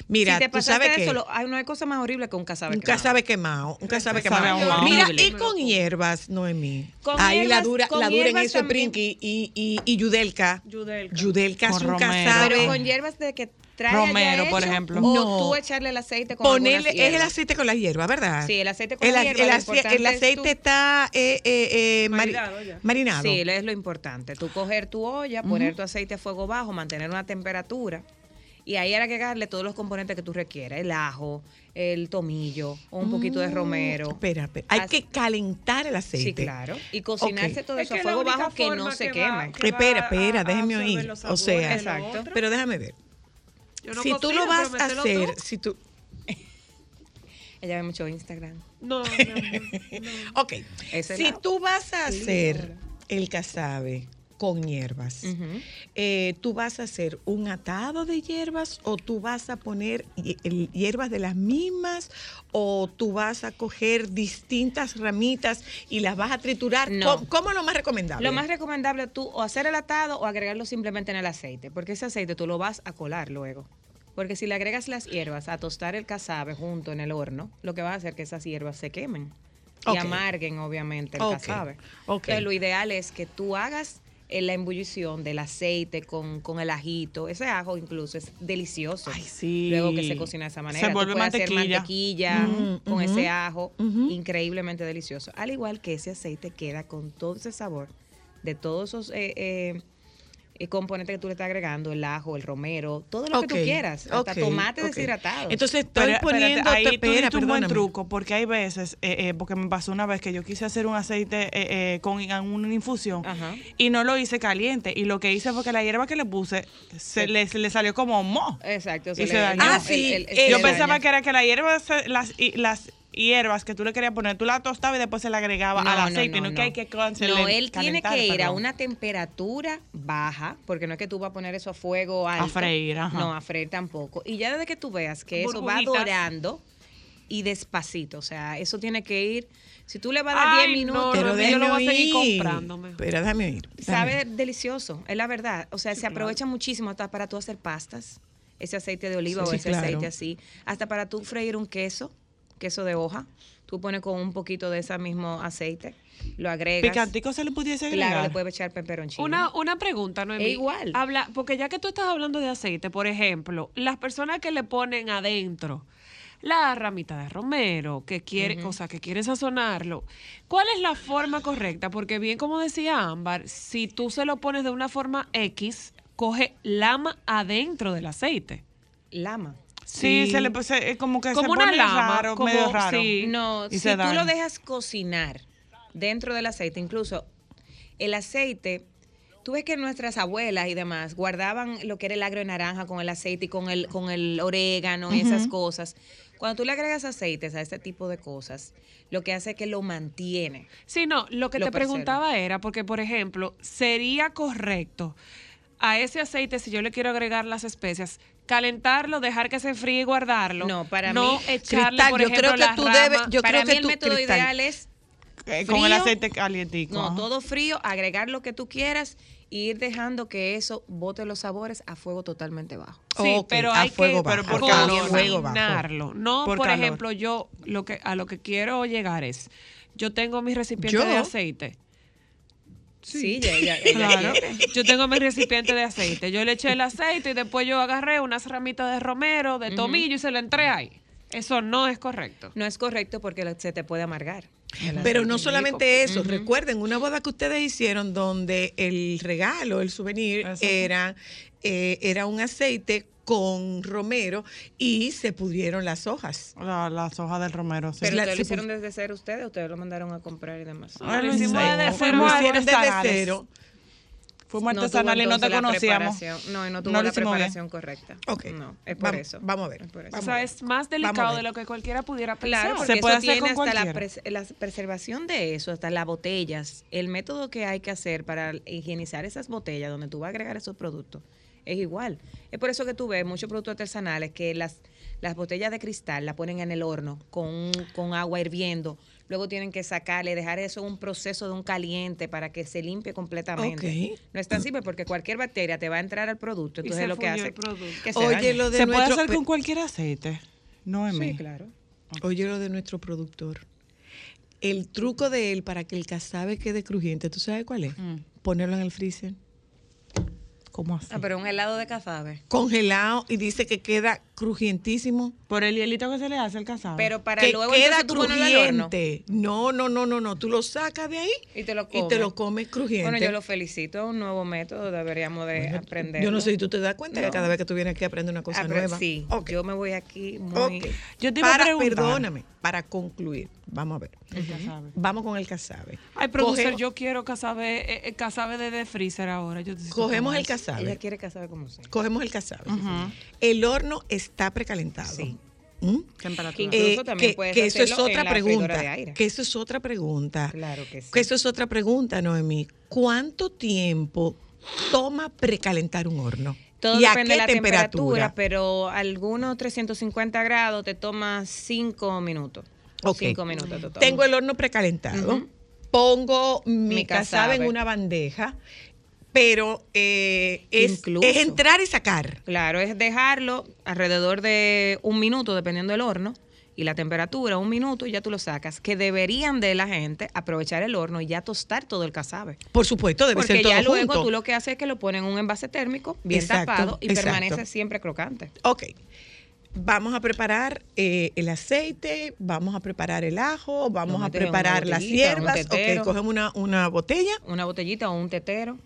Mira, si te tú sabes que eso, lo- hay, no hay cosa más horrible que un casabe un quemado. casabe quemado, un casabe quemado. ahumado. Mira, y con hierbas, Noemí. Con Ahí la hierbas- dura, con la dura en eso es. Prinky y, y, y Yudelka. Yudelka. Yudelka hace un casabe. Pero con hierbas de que trae Romero, por ejemplo. O No. tú echarle el aceite con Ponerle, es el aceite con la hierba, ¿verdad? Sí, el aceite con el, la hierba, el es aceite tú- está eh, eh, eh, mari- Marinado ya. marinado. Sí, es lo importante. Tú coger tu olla, poner tu aceite a fuego bajo, mantener una temperatura y ahí hay que darle todos los componentes que tú requieras. El ajo, el tomillo o un poquito de romero. Mm, Espera, espera. Hay que calentar el aceite. Sí, claro. Y cocinarse todo Es eso a fuego bajo que no se va- queme. que Espera, espera, déjeme oír. O sea, Exacto. Pero déjame ver. Yo no si tú lo vas a hacer, tú. si tú... [laughs] Ella ve mucho Instagram. No, no, no, no. [laughs] Ok. Si tú vas a hacer el casabe con hierbas. Eh, ¿Tú vas a hacer un atado de hierbas o tú vas a poner hierbas de las mismas o tú vas a coger distintas ramitas y las vas a triturar? No. ¿Cómo, cómo es lo más recomendable? Lo más recomendable tú o hacer el atado o agregarlo simplemente en el aceite, porque ese aceite tú lo vas a colar luego. Porque si le agregas las hierbas a tostar el casabe junto en el horno, lo que va a hacer que esas hierbas se quemen y amarguen obviamente el. Entonces lo ideal es que tú hagas eh, la embullición del aceite con, con el ajito. Ese ajo incluso es delicioso. Ay, sí. Luego que se cocina de esa manera. Se Tú vuelve puedes hacer mantequilla. mantequilla Mm, con ese ajo. Increíblemente delicioso. Al igual que ese aceite queda con todo ese sabor de todos esos eh, eh, eh, componentes que tú le estás agregando, el ajo, el romero, todo lo que tú quieras, hasta ok, tomate deshidratado. Entonces estoy Pero, poniendo... ahí tú espera, diste un buen truco, porque hay veces, eh, eh, porque me pasó una vez que yo quise hacer un aceite eh, eh, con in- una infusión Ajá. y no lo hice caliente. Y lo que hice fue que la hierba que le puse se le, se le salió como mo. Exacto. Y se dañó. Ah, sí, se Yo pensaba que era que la hierba, se- las, y- las hierbas que tú le querías poner, tú la tostabas y después se le agregaba No, al no, aceite. no, No, que no. hay que se No, él tiene que ir a una temperatura baja, porque no es que tú vas a poner eso a fuego alto. freír, ajá. No, a freír tampoco. Y ya desde que tú veas que eso va dorando y despacito, o sea, eso tiene que ir, si tú le vas a dar 10 Ay, minutos, no, Pero yo lo voy a seguir oír. comprándome. Pero déjame déjame sabe delicioso, es la verdad. O sea, se aprovecha muchísimo hasta para tú hacer pastas, ese aceite de oliva Sí, o sí, ese claro. aceite así, hasta para tú freír un queso, queso de hoja, tú pones con un poquito de ese mismo aceite, lo agregas. Picantico se le pudiese agregar. Claro, le puedes echar peperoncino. Una, una pregunta, Noemí. Es igual. Habla, porque ya que tú estás hablando de aceite, por ejemplo, las personas que le ponen adentro la ramita de romero, que quiere, o sea, que quieren sazonarlo, ¿cuál es la forma correcta? Porque bien como decía Ámbar, si tú se lo pones de una forma X, coge lama adentro del aceite. Lama. Sí, Sí. se le se- eh, como que Como se una pone lama, raro, como- medio raro. sí. No, Y si tú lo dejas cocinar dentro del aceite, incluso el aceite, tú ves que nuestras abuelas y demás guardaban lo que era el agro de naranja con el aceite y con el, con el orégano y esas cosas. Cuando tú le agregas aceites a este tipo de cosas, lo que hace es que lo mantiene. Sí, no, lo que Lo te preserva. preguntaba era, porque por ejemplo, ¿sería correcto a ese aceite, si yo le quiero agregar las especias, calentarlo, dejar que se enfríe y guardarlo? No, para no mí- echarle, Cristal, por yo ejemplo, creo que tú debes- yo Para creo mí que el tú, método Cristal, ideal es Eh, con el frío, aceite calientico. No, todo frío, agregar lo que tú quieras y ir dejando que eso bote los sabores a fuego totalmente bajo. Sí, Ok, pero hay fuego que bajo, bajo, por calor. bajo. cocinarlo. No, por, Por calor. ejemplo, yo lo que a lo que quiero llegar es, yo tengo mi recipiente Yo. de aceite. Sí, ya, ya, Claro. [laughs] Yo tengo mi recipiente de aceite. Yo le eché el aceite y después yo agarré unas ramitas de romero, de tomillo y se la entré ahí. Eso no es correcto. No es correcto porque lo- se te puede amargar. Pero no solamente eso, recuerden una boda que ustedes hicieron donde el regalo, el souvenir, Exacto. era, eh, era un aceite con romero y se pudrieron las hojas. La- las hojas del romero. sí. Pero la- lo hicieron desde cero ustedes, ustedes lo mandaron a comprar y demás. Ah, lo hicimos desde cero. Lo hicieron desde cero. Fuimos No artesanales y no te conocíamos. No, y no tuvo No la bien. preparación correcta. Ok. No, es por Vamos- eso. vamos a ver. Es por eso. Vamos o sea, es más delicado de lo que cualquiera pudiera pensar. Claro, porque Se puede eso hacer tiene con hasta la, cualquiera. pres- la preservación de eso, hasta las botellas. El método que hay que hacer para higienizar esas botellas donde tú vas a agregar esos productos es igual. Es por eso que tú ves muchos productos artesanales que las, las botellas de cristal la ponen en el horno con, con agua hirviendo. Luego tienen que sacarle, dejar eso en un proceso de un caliente para que se limpie completamente. Ok. No es tan simple porque cualquier bacteria te va a entrar al producto. Y Entonces se lo que fundió hace el producto. que se Oye, dañe. lo de Se puede hacer con cualquier aceite. No es Sí, claro. Oye, lo de nuestro productor. El truco de él para que el casabe quede crujiente, ¿tú sabes cuál es? Mm. Ponerlo en el freezer. ¿Cómo así? Ah, pero un helado de cazabe. Congelado y dice que queda crujientísimo. Por el hielito que se le hace al casado. Pero para que luego queda crujiente. No, no, no, no, no. Tú lo sacas de ahí Y te lo y comes. te lo comes crujiente. Bueno, yo lo felicito, es un nuevo método, deberíamos de aprender. Yo no sé si tú te das cuenta que cada vez que tú vienes aquí aprendes una cosa nueva. Sí, yo me voy aquí muy... Yo te iba a para, perdóname, para concluir, vamos a ver. El casabe. Vamos con el casabe. Ay, producer, Coge- yo quiero casabe, eh, eh, casabe de, de freezer ahora. Yo Cogemos el casabe. Ella quiere cazabe como sea. Cogemos el casabe. El horno está precalentado. Sí. ¿Mm? Temperatura. Que incluso también que, eso es otra pregunta. Que eso es otra pregunta. Claro que sí. Que eso es otra pregunta, Noemí. ¿Cuánto tiempo toma precalentar un horno? Todo ¿Y a depende qué de la temperatura, temperatura? pero algunos 350 grados te toma 5 minutos. Ok. 5 minutos te toma. Tengo el horno precalentado. Pongo mi, Mi casabe en una bandeja, pero eh, es, entrar y sacar. Claro, es dejarlo alrededor de un minuto, dependiendo del horno, y la temperatura, un minuto, y ya tú lo sacas. Que deberían de la gente aprovechar el horno y ya tostar todo el casabe. Por supuesto, debe Porque ser todo ya luego junto. tú lo que haces es que lo pones en un envase térmico, bien Exacto, tapado, y exacto. permanece siempre crocante. Ok. Vamos a preparar eh, el aceite, vamos a preparar el ajo, vamos a preparar las hierbas. Ok, cogemos una, una botella. Una botellita o un tetero.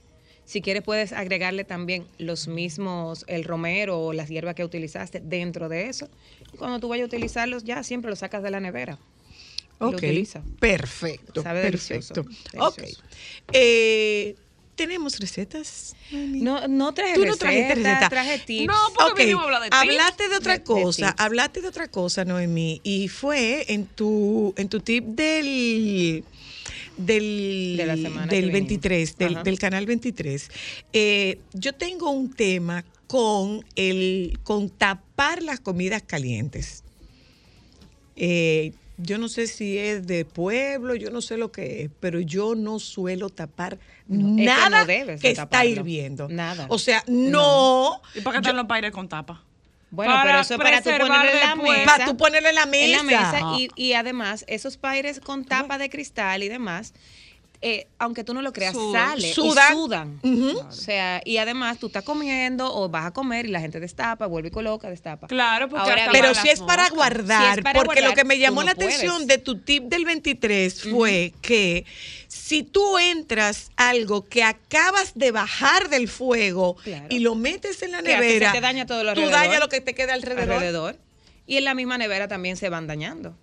Si quieres puedes agregarle también los mismos, el romero o las hierbas que utilizaste dentro de eso. Y cuando tú vayas a utilizarlos ya siempre los sacas de la nevera. Ok, utilizas. perfecto, Sabe delicioso, perfecto. Ok. delicioso. Eh, ¿Tenemos recetas? No, no traje Tú no trajiste receta, receta. traje tips. No, porque Ok, vinimos a hablar de tips. hablaste de otra De- de cosa, tips. hablaste de otra cosa, Noemí, y fue en tu en tu tip del del, De la del venimos. 23, del, del canal 23. Eh, yo tengo un tema con el con tapar las comidas calientes. Eh, yo no sé si es de pueblo, yo no sé lo que es, pero yo no suelo tapar es que no nada debes que, está hirviendo. Nada. O sea, no. ¿Y por qué están los paires con tapa? Bueno, Para pero eso es para tú en la mesa. Para tú ponerlo en la mesa. en la mesa y, y además esos paires con tapa de cristal y demás, eh, aunque tú no lo creas, Sudan. sale Sudan. y sudan. O sea, y además tú estás comiendo o vas a comer y la gente destapa, vuelve y coloca, destapa. Claro, porque Ahora Pero si es para guardar, Si es para porque lo que me llamó no la atención de tu tip del 23 fue que si tú entras algo que acabas de bajar del fuego Claro. y lo metes en la nevera, te daña todo lo tú dañas lo que te queda alrededor. alrededor. Y en la misma nevera también se van dañando.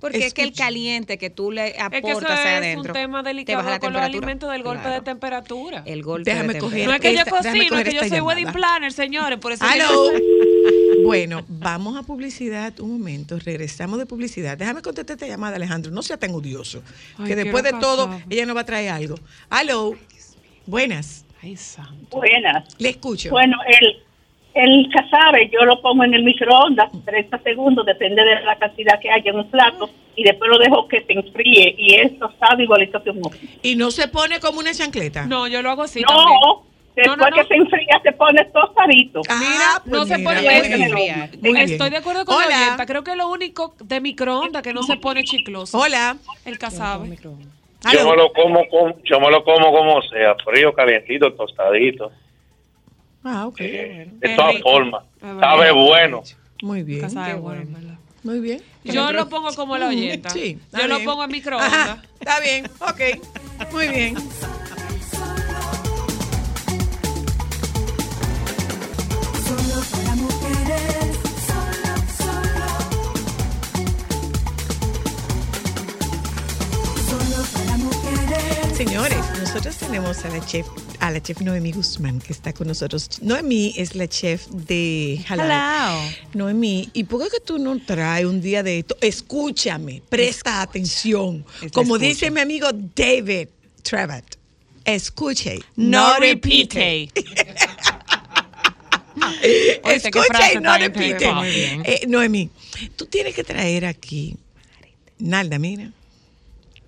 Porque es que el caliente que tú le Es que eso aportas es adentro. un tema te baja delicado la con los temperatura. alimentos del golpe Claro. de temperatura. El golpe Déjame de coger- no es temperatura. que yo esta- cocino, es que yo esta soy wedding planner, señores, por eso que [laughs] Bueno, vamos a publicidad un momento. Regresamos de publicidad. Déjame contestar esta llamada, Alejandro. No sea tan odioso. Ay, que después de todo, ella nos va a traer algo. Aló. Buenas. Ay, santo. Buenas. Le escucho. Bueno, el, el casabe yo lo pongo en el microondas 30 segundos, depende de la cantidad que haya en un plato, y después lo dejo que se enfríe y es tostado igualito que un muffin. Y no se pone como una chancleta. No, yo lo hago así también. No, después No, no, no. que se enfría se pone tostadito. Ah, Mira, pues no se mira, pone eso. enfriar. Bien. Estoy de acuerdo con la Hola. oyenta. Creo que es lo único de microondas que no se pone chicloso. Hola. El casabe. Yo me lo como con, yo me lo como como sea, frío, calientito, tostadito. Ah, ok. eh, de todas formas. Verdad. Sabe bueno. Muy bien. Qué bueno, bueno. ¿verdad? Muy bien. Yo lo pongo como la oyenta. Sí. Yo lo bien. pongo en microondas. Ajá, Está bien. Ok. Muy bien. Señores, nosotros tenemos a la chef, a la chef Noemí Guzmán que está con nosotros. Noemí es la chef de Halal. Hello. Noemí, ¿y por qué que tú no traes un día de esto? Escúchame, presta atención. Te Como dice mi amigo David Trevat, escuche, No repite. [laughs] repite. Qué Escucha y no repite. Eh, Noemí, tú tienes que traer aquí, Nalda, mira,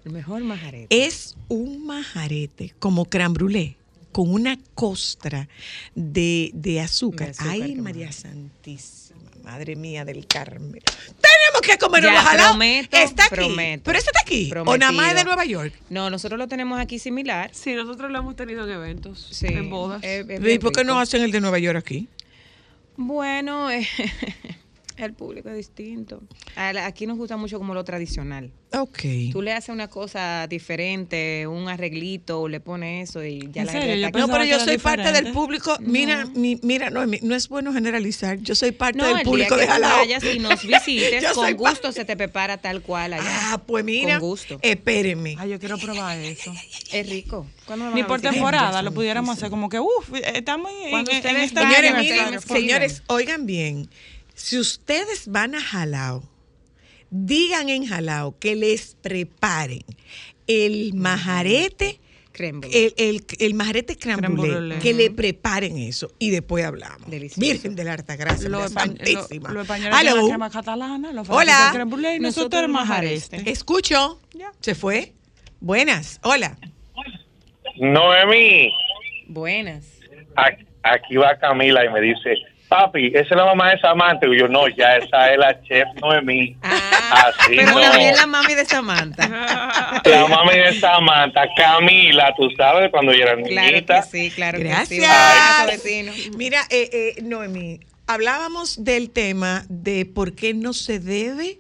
El mejor majarete. es un majarete como creme brûlée con una costra de, de azúcar. Ay, María. Santísima, Madre mía del Carmen. Tenemos que comer Ya, ojalá. prometo, Está aquí. prometo. Pero este está aquí. O nada más es de. Nueva York. No, nosotros lo tenemos aquí similar. Sí, nosotros lo hemos tenido en eventos, Sí, en bodas. ¿Y por qué no hacen el de Nueva York aquí? Bueno, eh, [laughs] el público es distinto. Aquí nos gusta mucho como lo tradicional. Ok. Tú le haces una cosa diferente, un arreglito, le pones eso y ya ¿En la gente No, pero yo soy parte del público. Mira, mi- mira, no, no es bueno generalizar. Yo soy parte No, del el público de Jalao. vayas y nos [laughs] visites, con gusto se te prepara tal cual allá. Ah, pues mira. Con gusto. Espérenme. Ay, yo quiero probar eso. Es rico. ¿Cuándo me van Ni por temporada lo pudiéramos hacer como que, uff, estamos en, Cuando en- en ustedes este vayan, miren, escriban. señores, oigan bien. Si ustedes van a Jalao, digan en Jalao que les preparen el majarete. El, el, el majarete brûlée. que le preparen eso y después hablamos. Virgen de la Alta Gracia, Los María espa- lo- Santísima. los españoles Aló. tienen la crema catalana, los Hola. brûlée y nosotros el majareste. Escucho. ¿Se fue? Buenas. Hola. Noemi, Buenas. aquí, aquí va Camila y me dice, papi, esa es la mamá de Samantha. Y yo, no, ya esa es la chef Noemi. Así Pero no. también la mami de Samantha. [laughs] La mami de Samantha, Camila, tú sabes, cuando yo era Claro niñita. que sí, claro que sí. Gracias. Abrazo, vecino. Mira, eh, eh, Noemí, hablábamos del tema de por qué no se debe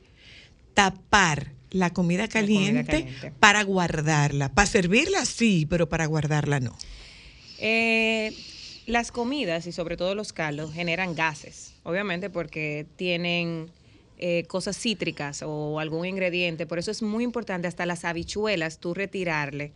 tapar la comida caliente, caliente. para guardarla. Para servirla sí, pero para guardarla no. Eh, las comidas y sobre todo los caldos generan gases, obviamente porque tienen eh, cosas cítricas o algún ingrediente. Por eso es muy importante hasta las habichuelas tú retirarle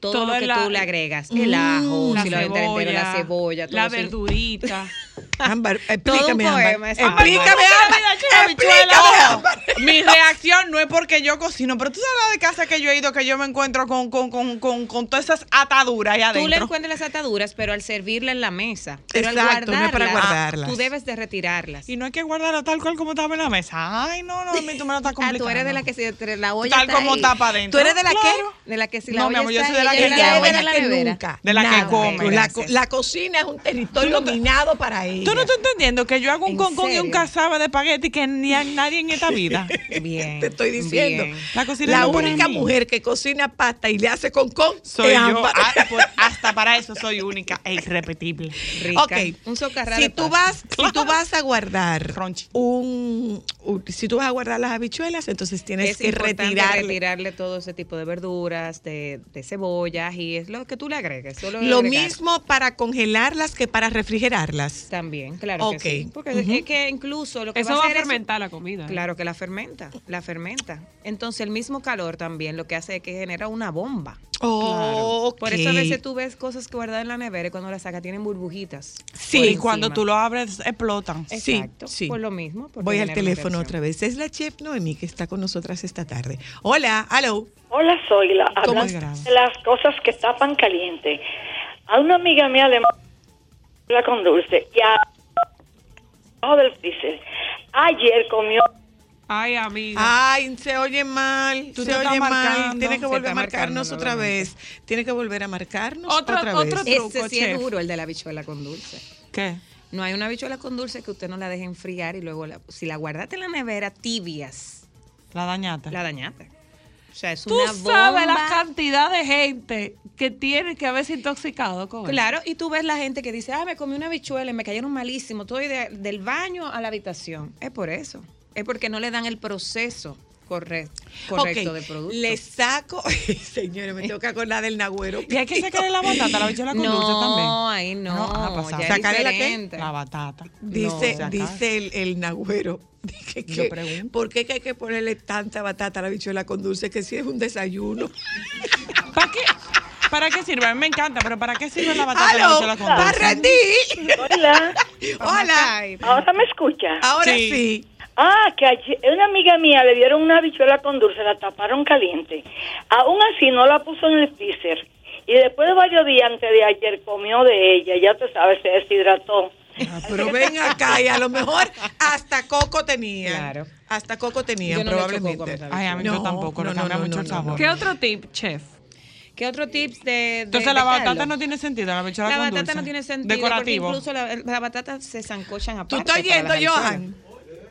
todo, Todo lo que la- tú le agregas. El Mm, ajo, la si lo aventas entero, la cebolla, cebolla, todo la eso. verdurita. [laughs] Ámbar, Todo un explícame, Ámbar. Explícame. Ámbar. Explícame, Ámbar. Mi reacción no es porque yo cocino, pero tú sabes la de casa que yo he ido que yo me encuentro con, con, con, con, con todas esas ataduras ahí adentro. Tú le encuentras las ataduras, pero al servirla en la mesa. Pero Exacto, al no es para guardarlas, tú debes de retirarlas. Y no hay que guardarla tal cual como estaba en la mesa. Ay, no, no, a mí tú me lo estás [laughs] Ah, complicando. tú eres de la que si entre la olla Tal está como ahí. tapa adentro. ¿Tú eres de la Claro. De la que si la No, mi olla amor, yo soy de la que ella Ella la es de la que nunca. De la que come. La cocina es un territorio dominado para ella. Tú no estás entendiendo que yo hago un ¿En concón y un cazabe de espagueti que ni a nadie en esta vida. [laughs] Bien. Te estoy diciendo. bien. La cocina única mujer que cocina pasta y le hace con con soy yo. Ah, [laughs] pues, hasta para eso soy única e irrepetible. Rica. Ok. Un socarrado Si tú vas, si tú vas a guardar un, un- si tú vas a guardar las habichuelas, entonces tienes es que retirarle. retirarle todo ese tipo de verduras, de, de cebollas y es lo que tú le agregues. Solo Lo agregar. mismo para congelarlas que para refrigerarlas. También, claro Ok. que sí. Porque es que incluso lo que Eso va a va a hacer es- fermentar la comida. Claro que la fermenta, la fermenta. Entonces el mismo calor también lo que hace es que genera una bomba. Oh, Por eso a veces tú ves cosas que guardas en la nevera y cuando las sacas tienen burbujitas. Sí, cuando tú lo abres, explotan. Sí, Exacto, sí. por lo mismo. Voy al teléfono otra vez. Es la chef Noemí que está con nosotras esta tarde. Hola, hello. Hola, soy la ¿Cómo hablando es? de las cosas que tapan caliente. A una amiga mía le con dulce y a abajo del freezer. Ayer comió Ay, amiga. Ay, se oye mal, Tú se te estás oye mal. marcando. Tiene que volver a marcarnos otra vez. Tiene que volver a marcarnos Otro- otra otro vez. truco, Ese sí chef. es duro, el de la habichuela con dulce. ¿Qué? No hay una habichuela con dulce que usted no la deje enfriar y luego, la- si la guardaste en la nevera tibias, La dañata. la dañaste. O sea, es Tú una sabes la bomba. cantidad de gente que tiene que haberse intoxicado con eso. Claro, y tú ves la gente que dice, ah, me comí una habichuela y me cayeron malísimo, estoy de- del baño a la habitación. Es por eso. Es porque no le dan el proceso corre- correcto Ok, de producto. Le saco, [laughs] señores, me tengo que acordar del nagüero. Y hay que sacarle la batata, la bichola con no, dulce también. ahí no. No, ya ¿Sacarle la qué? La batata. Dice, No. dice el, el nagüero. [laughs] dije Yo que, pregunto. ¿Por qué que hay que ponerle tanta batata a la bichuela con dulce? Que si es un desayuno. [laughs] ¿Para qué? ¿Para qué sirve? A mí me encanta, pero ¿para qué sirve la batata y la con ¡La dulce? rendí! Hola, ¡Hola! Ay, ahora me escucha. Ahora Sí. sí. Ah, que ayer, una amiga mía le dieron una habichuela con dulce, la taparon caliente. Aún así no la puso en el freezer. Y después de varios días antes de ayer comió de ella, ya tú sabes, se deshidrató. Ah, Pero ven acá y a lo mejor hasta coco tenía. Claro. Hasta coco tenía, no probablemente. coco Ay, a mí yo tampoco, le cambia mucho el sabor. ¿Qué otro tip, chef? ¿Qué otro tips de, de Entonces de la batata caldo? no tiene sentido, la bichola La con batata dulce. no tiene sentido Decorativo. porque incluso la, la batata se zancochan aparte. ¿Tú estás las habichuelas. Johan?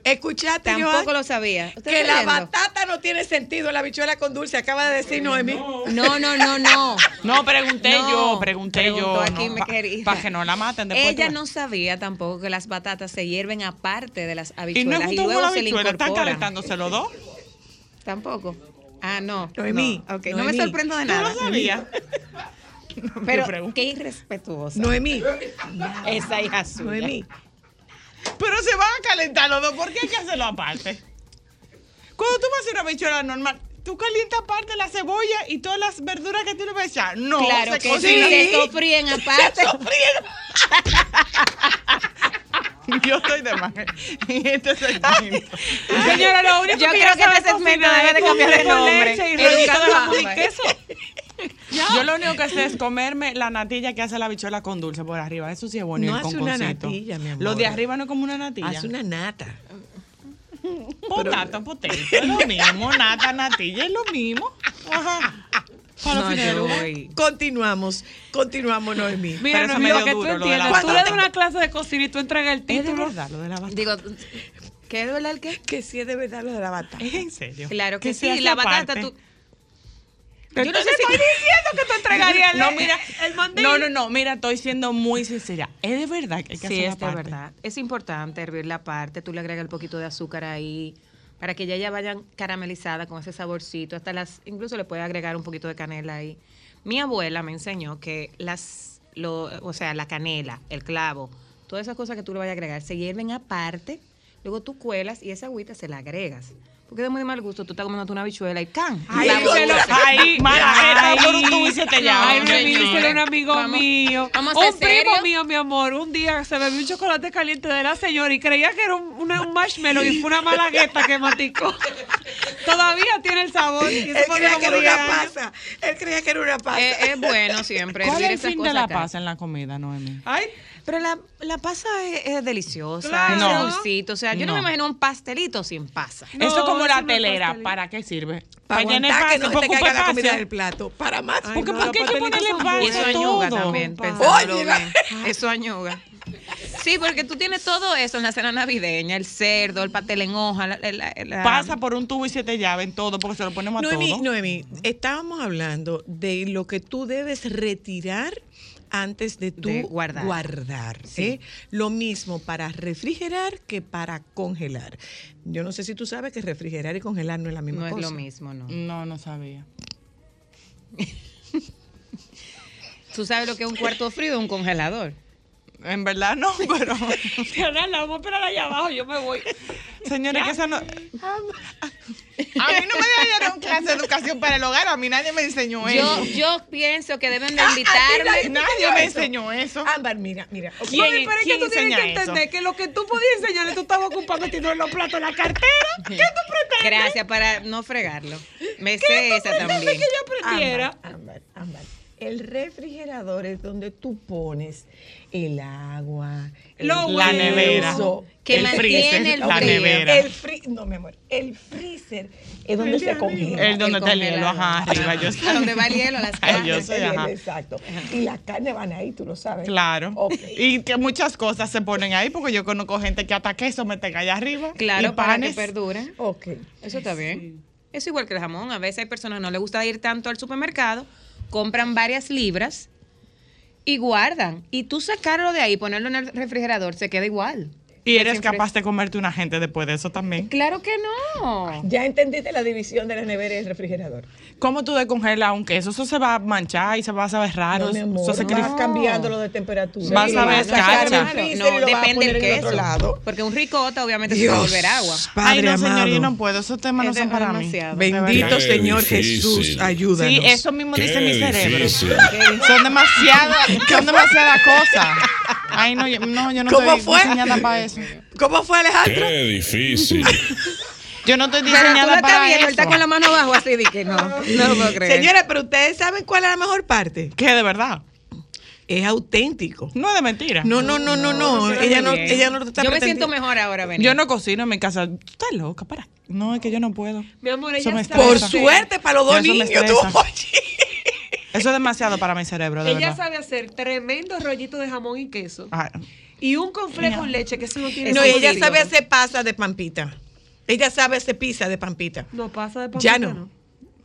¿Escuchaste, Tampoco lo sabía. ¿Usted Que la batata no tiene sentido, la bichuela con dulce, acaba de decir Noemí. No, no, no, no. No, [laughs] pregunté No, yo, pregunté yo. aquí, no, me. Para que no la maten después. Ella no sabía tampoco que las batatas se hierven aparte de las Y no habichuelas y, junto con luego la se le bichuela, están incorporan. calentándose los dos. Tampoco. Ah, no. Noemí, No, no me sorprendo de Yo nada. no sabía. [laughs] Pero qué irrespetuosa. Noemí, Esa hija suya. Noemí. Pero se van a calentar los dos, ¿por qué hay que hacerlo aparte? Cuando tú vas a hacer una bichuela normal, tú calientas aparte la cebolla y todas las verduras que tú le vas a echar. No, Claro se que cocina. sí, [laughs] se sofríen aparte. [laughs] Yo estoy de más en este segmento. Señora, lo único Yo que creo que este segmento debe de es cambiarle con nombre. leche y de Ámbar. Yo lo único que sé es comerme la natilla que hace la bichuela con dulce por arriba. Eso sí es bueno. y No el hace una natilla, mi amor. Lo de arriba no es como una natilla. Hace una nata. Potato, potato. Es lo mismo. Nata, natilla es lo mismo. Ajá. Los No, yo voy. Continuamos, continuamos, Noemí. Mira, Pero eso no, me para dio que tú lo entiendas, tú le das una clase de cocina y tú entregas el Es de título. verdad lo de la batata. Digo, ¿qué es de verdad el qué? Que sí es de verdad lo de la batata. Es en serio. Claro que, sí, la batata tú... Yo Yo no sé si... Estoy diciendo que tú entregarías el, [laughs] No, mira, el mandil. no, no, no, mira, estoy siendo muy sincera. Es de verdad que hay que Sí, hacer es de verdad. Es importante hervir la parte, tú le agregas un poquito de azúcar ahí para que ya ya vayan caramelizadas con ese saborcito, hasta las incluso le puedes agregar un poquito de canela ahí. Mi abuela me enseñó que las lo, o sea, la canela, el clavo, todas esas cosas que tú le vayas a agregar se hierven aparte, luego tú cuelas y esa agüita se la agregas. Porque de muy mal gusto, tú estás comiendo una bichuela y can. Ay, ay, Mala, se te llama. Ay, dice un amigo Vamos- mío. vamos un primo mío, mi amor, un día se bebió un chocolate caliente de la señora y creía que era un, una- un marshmallow y fue una malagueta que maticó. [laughs] Todavía tiene el sabor. Y Él creía que era 10 una años. pasa. Él creía que era una pasa. Es, bueno siempre. [laughs] ¿Cuál es el esas fin de la acá. paz en la comida, Noemi? Ay, Pero la, la pasa es, es deliciosa, Claro. es dulcito. O sea, yo no. No. me imagino un pastelito sin pasa. No, Eso es como la telera. pastelito. ¿Para qué sirve? para llenar aguantar que no te caiga la comida del plato. Para más. Ay, Porque no, ¿por los qué hay que ponerle Y eso añuga también, pensándolo bien. Eso añuga. Sí, porque tú tienes todo eso en la cena navideña, el cerdo, el pastel en hoja, la, la- la- Pasa por un tubo y siete llaves en todo porque se lo ponemos a Noemí, todo. Noemí, estábamos hablando de lo que tú debes retirar antes de tú De guardar. guardar, ¿eh? Lo mismo para refrigerar que para congelar. Yo no sé si tú sabes que refrigerar y congelar no es la misma no es cosa. lo mismo, ¿no? No, no sabía. [laughs] ¿Tú sabes lo que es un cuarto frío? Un congelador. En verdad no, pero. [laughs] Diana, la vamos a esperar allá abajo, yo me voy. Señores, que eso no. A mí no me dieron un clase de educación para el hogar, a mí nadie me enseñó Yo, eso. yo pienso que deben de [laughs] Ah, invitarme. Nadie me enseñó eso. Ámbar, mira, mira. ¿Quién- Mami, pero es que quién tú tienes que eso? entender que lo que tú podías enseñarle, tú estabas ocupando en los platos la cartera. [laughs] ¿Qué tú pretendes? Gracias para no fregarlo. Me sé esa pretendes también. que yo aprendiera? Ámbar, ámbar, ámbar. El refrigerador es donde tú pones el agua, el Lo La nevera. Que el mantiene freezer, el la frío. nevera. El fri no, mi amor, el freezer es donde se congela. El donde está el hielo, ajá, arriba. Yo [laughs] A donde va el hielo, las [laughs] carnes. yo sé, ajá. Exacto. Y las carnes van ahí, tú lo sabes. Claro. Y que muchas cosas se ponen ahí, porque yo conozco gente que hasta queso meten allá arriba. Claro, y para que panes. Ok. Eso está bien. Es igual que el jamón. A veces hay personas que no les gusta ir tanto al supermercado, compran varias libras y guardan. Y tú sacarlo de ahí, ponerlo en el refrigerador, se queda igual. Y eres Siempre- capaz de comerte una gente después de eso también. Claro que no. Ya entendiste la división de la nevera y el refrigerador. ¿Cómo tú descongelas un queso? Eso se va a manchar y se va a saber raro. No, mi amor, eso se vas crif- cambiándolo de temperatura. Vas a ver, cacha. No, depende del queso. lado. Porque un ricota obviamente se va a volver agua. Padre Ay, no, señor, yo no puedo. Esos temas no son para mí. demasiado. de verdad. Bendito Qué Señor difícil. Jesús, ayúdanos. Sí, eso mismo dice Qué mi cerebro. Son demasiadas, son demasiadas cosas. Ay, no, yo no, yo no ¿Cómo estoy fue? diseñada para eso. ¿Cómo fue, Alejandro? Qué difícil. [laughs] Yo no estoy Pero tú lo diseñada estás para viendo, él está con la mano abajo así de que no, no lo puedo creer. Señores, pero ustedes saben cuál es la mejor parte. ¿Qué, de verdad? Es auténtico. No es de mentira. No, no, no, no, no. Ella no, ella no está Yo me siento mejor ahora. Yo no cocino en mi casa. Tú estás loca, para. No, es que yo no puedo. Mi amor, ella Por suerte para los dos niños. Eso es demasiado para mi cerebro, de Ella verdad. sabe hacer tremendo rollito de jamón y queso. Ah, Y un confle con leche, que eso no tiene No, sentido. ella sabe hacer pasa de pampita. Ella sabe hacer pizza de pampita. No pasa de Ya pampita, no.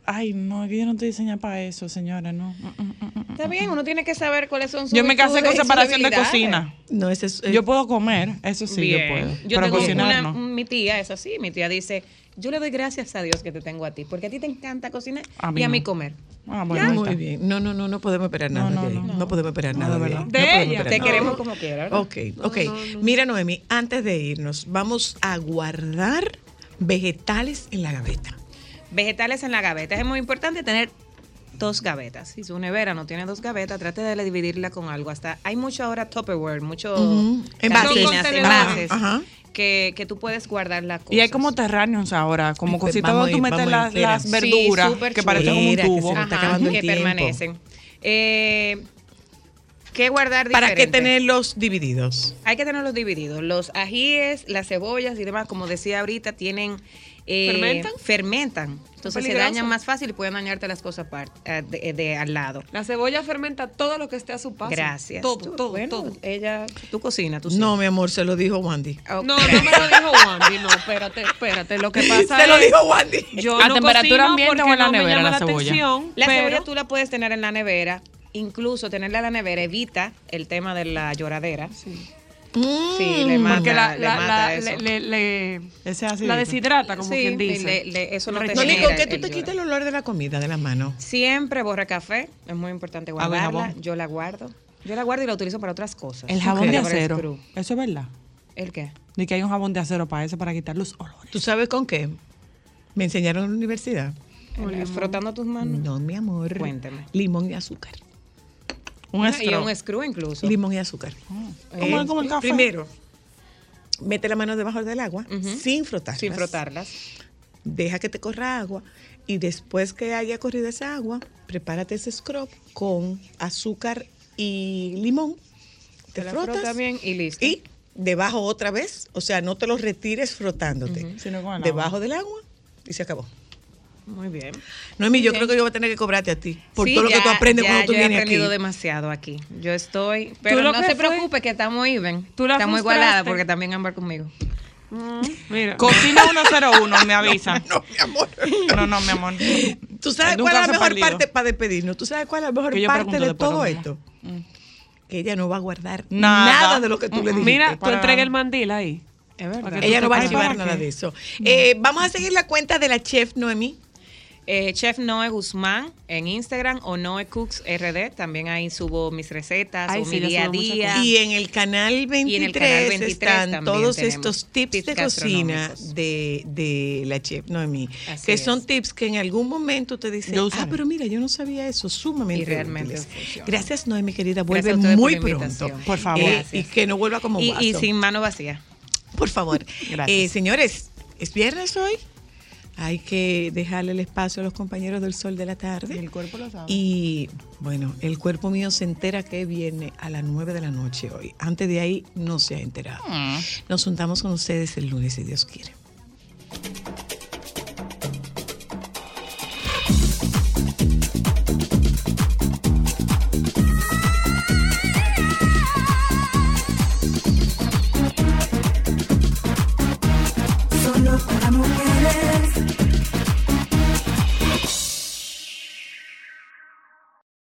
Ay, no, es que yo no estoy diseñada para eso, señora, no. Mm, mm, mm. Está bien, uno tiene que saber cuáles son sus Yo me casé con separación de cocina. No, ese es. eh, Yo puedo comer, eso sí, Bien. yo puedo. Yo pero tengo cocinar una, no. mi tía es así, mi tía dice, yo le doy gracias a Dios que te tengo a ti, porque a ti te encanta cocinar A y a no. mí comer. Ah, bueno, Muy está. bien. No, no, no, no podemos esperar nada no, de ahí. no. No, podemos esperar No, nada de, verdad. De ella. Te nada. queremos como quieras. ¿verdad? Ok, ok. Mira, Noemi, antes de irnos, vamos a guardar vegetales en la gaveta. Vegetales en la gaveta. Es muy importante tener dos gavetas. Si su nevera no tiene dos gavetas, trate de dividirla con algo. Hasta hay mucho ahora Tupperware, mucho Ujú. Envases. cantinas, Contenedores. envases, Ajá. Que, que tú puedes guardar la cosa. Y hay como terráneos ahora, como cositas vamos donde tú metes las, las verduras que parecen como un que tubo. Ajá, que tiempo. permanecen. Eh, ¿Qué guardar ¿Para qué tenerlos divididos? Hay que tenerlos divididos. Los ajíes, las cebollas y demás, como decía ahorita, tienen... eh, ¿Fermentan? Fermentan. Entonces se dañan más fácil y pueden dañarte las cosas eh, de, de al lado. La cebolla fermenta todo lo que esté a su paso. Gracias. Todo, Tú- todo, bueno, todo. Ella, tú cocinas, tú sí. No, mi amor, se lo dijo Wandy. Ok. No, no me lo dijo Wandy, no, espérate, espérate. Lo que [laughs] pasa Se es... lo dijo Wandy. Yo ¿A no temperatura ambiente o en la no nevera la cebolla? atención, La pero- cebolla tú la puedes tener en la nevera. Incluso tenerla en la nevera evita el tema de la lloradera. Sí, le mata, Porque la, le la- mata la- eso. le, le- le- Ese así. la deshidrata, como Sí, quien dice. le- le- eso no te No, Nico, que tú te quites el olor de la comida de las manos. Siempre borra café, es muy importante y guardarla. jabón. Yo la guardo. Yo la guardo y la utilizo para otras cosas. El jabón de acero. Eso es verdad. ¿El qué? Ni que hay un jabón de acero para eso, para quitar los olores. ¿Tú sabes con qué? Me enseñaron en la universidad. Eh, Frotando tus manos. No, mi amor. Cuéntame. Limón y azúcar. Un y un screw incluso. Limón y azúcar. Como- como el café. Primero, mete la mano debajo del agua sin frotar. Sin frotarlas. Deja que te corra agua y después que haya corrido esa agua, prepárate ese scrub con azúcar y limón. Te Te la frotas frota bien y listo. y debajo otra vez, o sea, no te lo retires frotándote. Sino con el Debajo agua. del agua y se acabó. Muy bien. Noemi, yo Ok. creo que yo voy a tener que cobrarte a ti por Sí, todo lo que tú aprendes ya cuando tú yo vienes he aprendido aquí. demasiado aquí. Yo estoy. Pero lo no que se fue- preocupe que estamos even. Tú la estamos frustraste. igualadas porque también Ámbar conmigo. Mira. Cocina 101, me avisa. [laughs] No, mi amor. No, no, mi amor. [laughs] ¿Tú sabes cuál es la mejor perdido. parte para despedirnos? ¿Tú sabes cuál es la mejor yo parte de todo ¿no? esto? Que ella no va a guardar Nada. nada, de lo que tú le dijiste. Mira, tú para- entrega el mandil ahí. Es verdad. Ella no va a ¿para nada de eso. Eh, vamos a seguir la cuenta de la chef Noemí. Eh, Chef Noe Guzmán en Instagram o Noe Cooks RD. También ahí subo mis recetas Ay, o sí, mi día a día. Y en el canal 23, en el canal 23 están todos estos tips, tips de cocina de, de la chef Noemí. Así que es. son tips que en algún momento te dicen, Yo ah, pero mira, yo no sabía eso, sumamente Y realmente útiles". funciona. Gracias Noemí, querida. Vuelve por muy pronto. Por favor. Eh, y que no vuelva como y, y sin mano vacía. Por favor. Gracias. Eh, señores, ¿es viernes hoy? Hay que dejarle el espacio a los compañeros del sol de la tarde. El cuerpo lo sabe. Y bueno, el cuerpo mío se entera que viene a las 9 de la noche hoy. Antes de ahí no se ha enterado. Nos juntamos con ustedes el lunes si Dios quiere.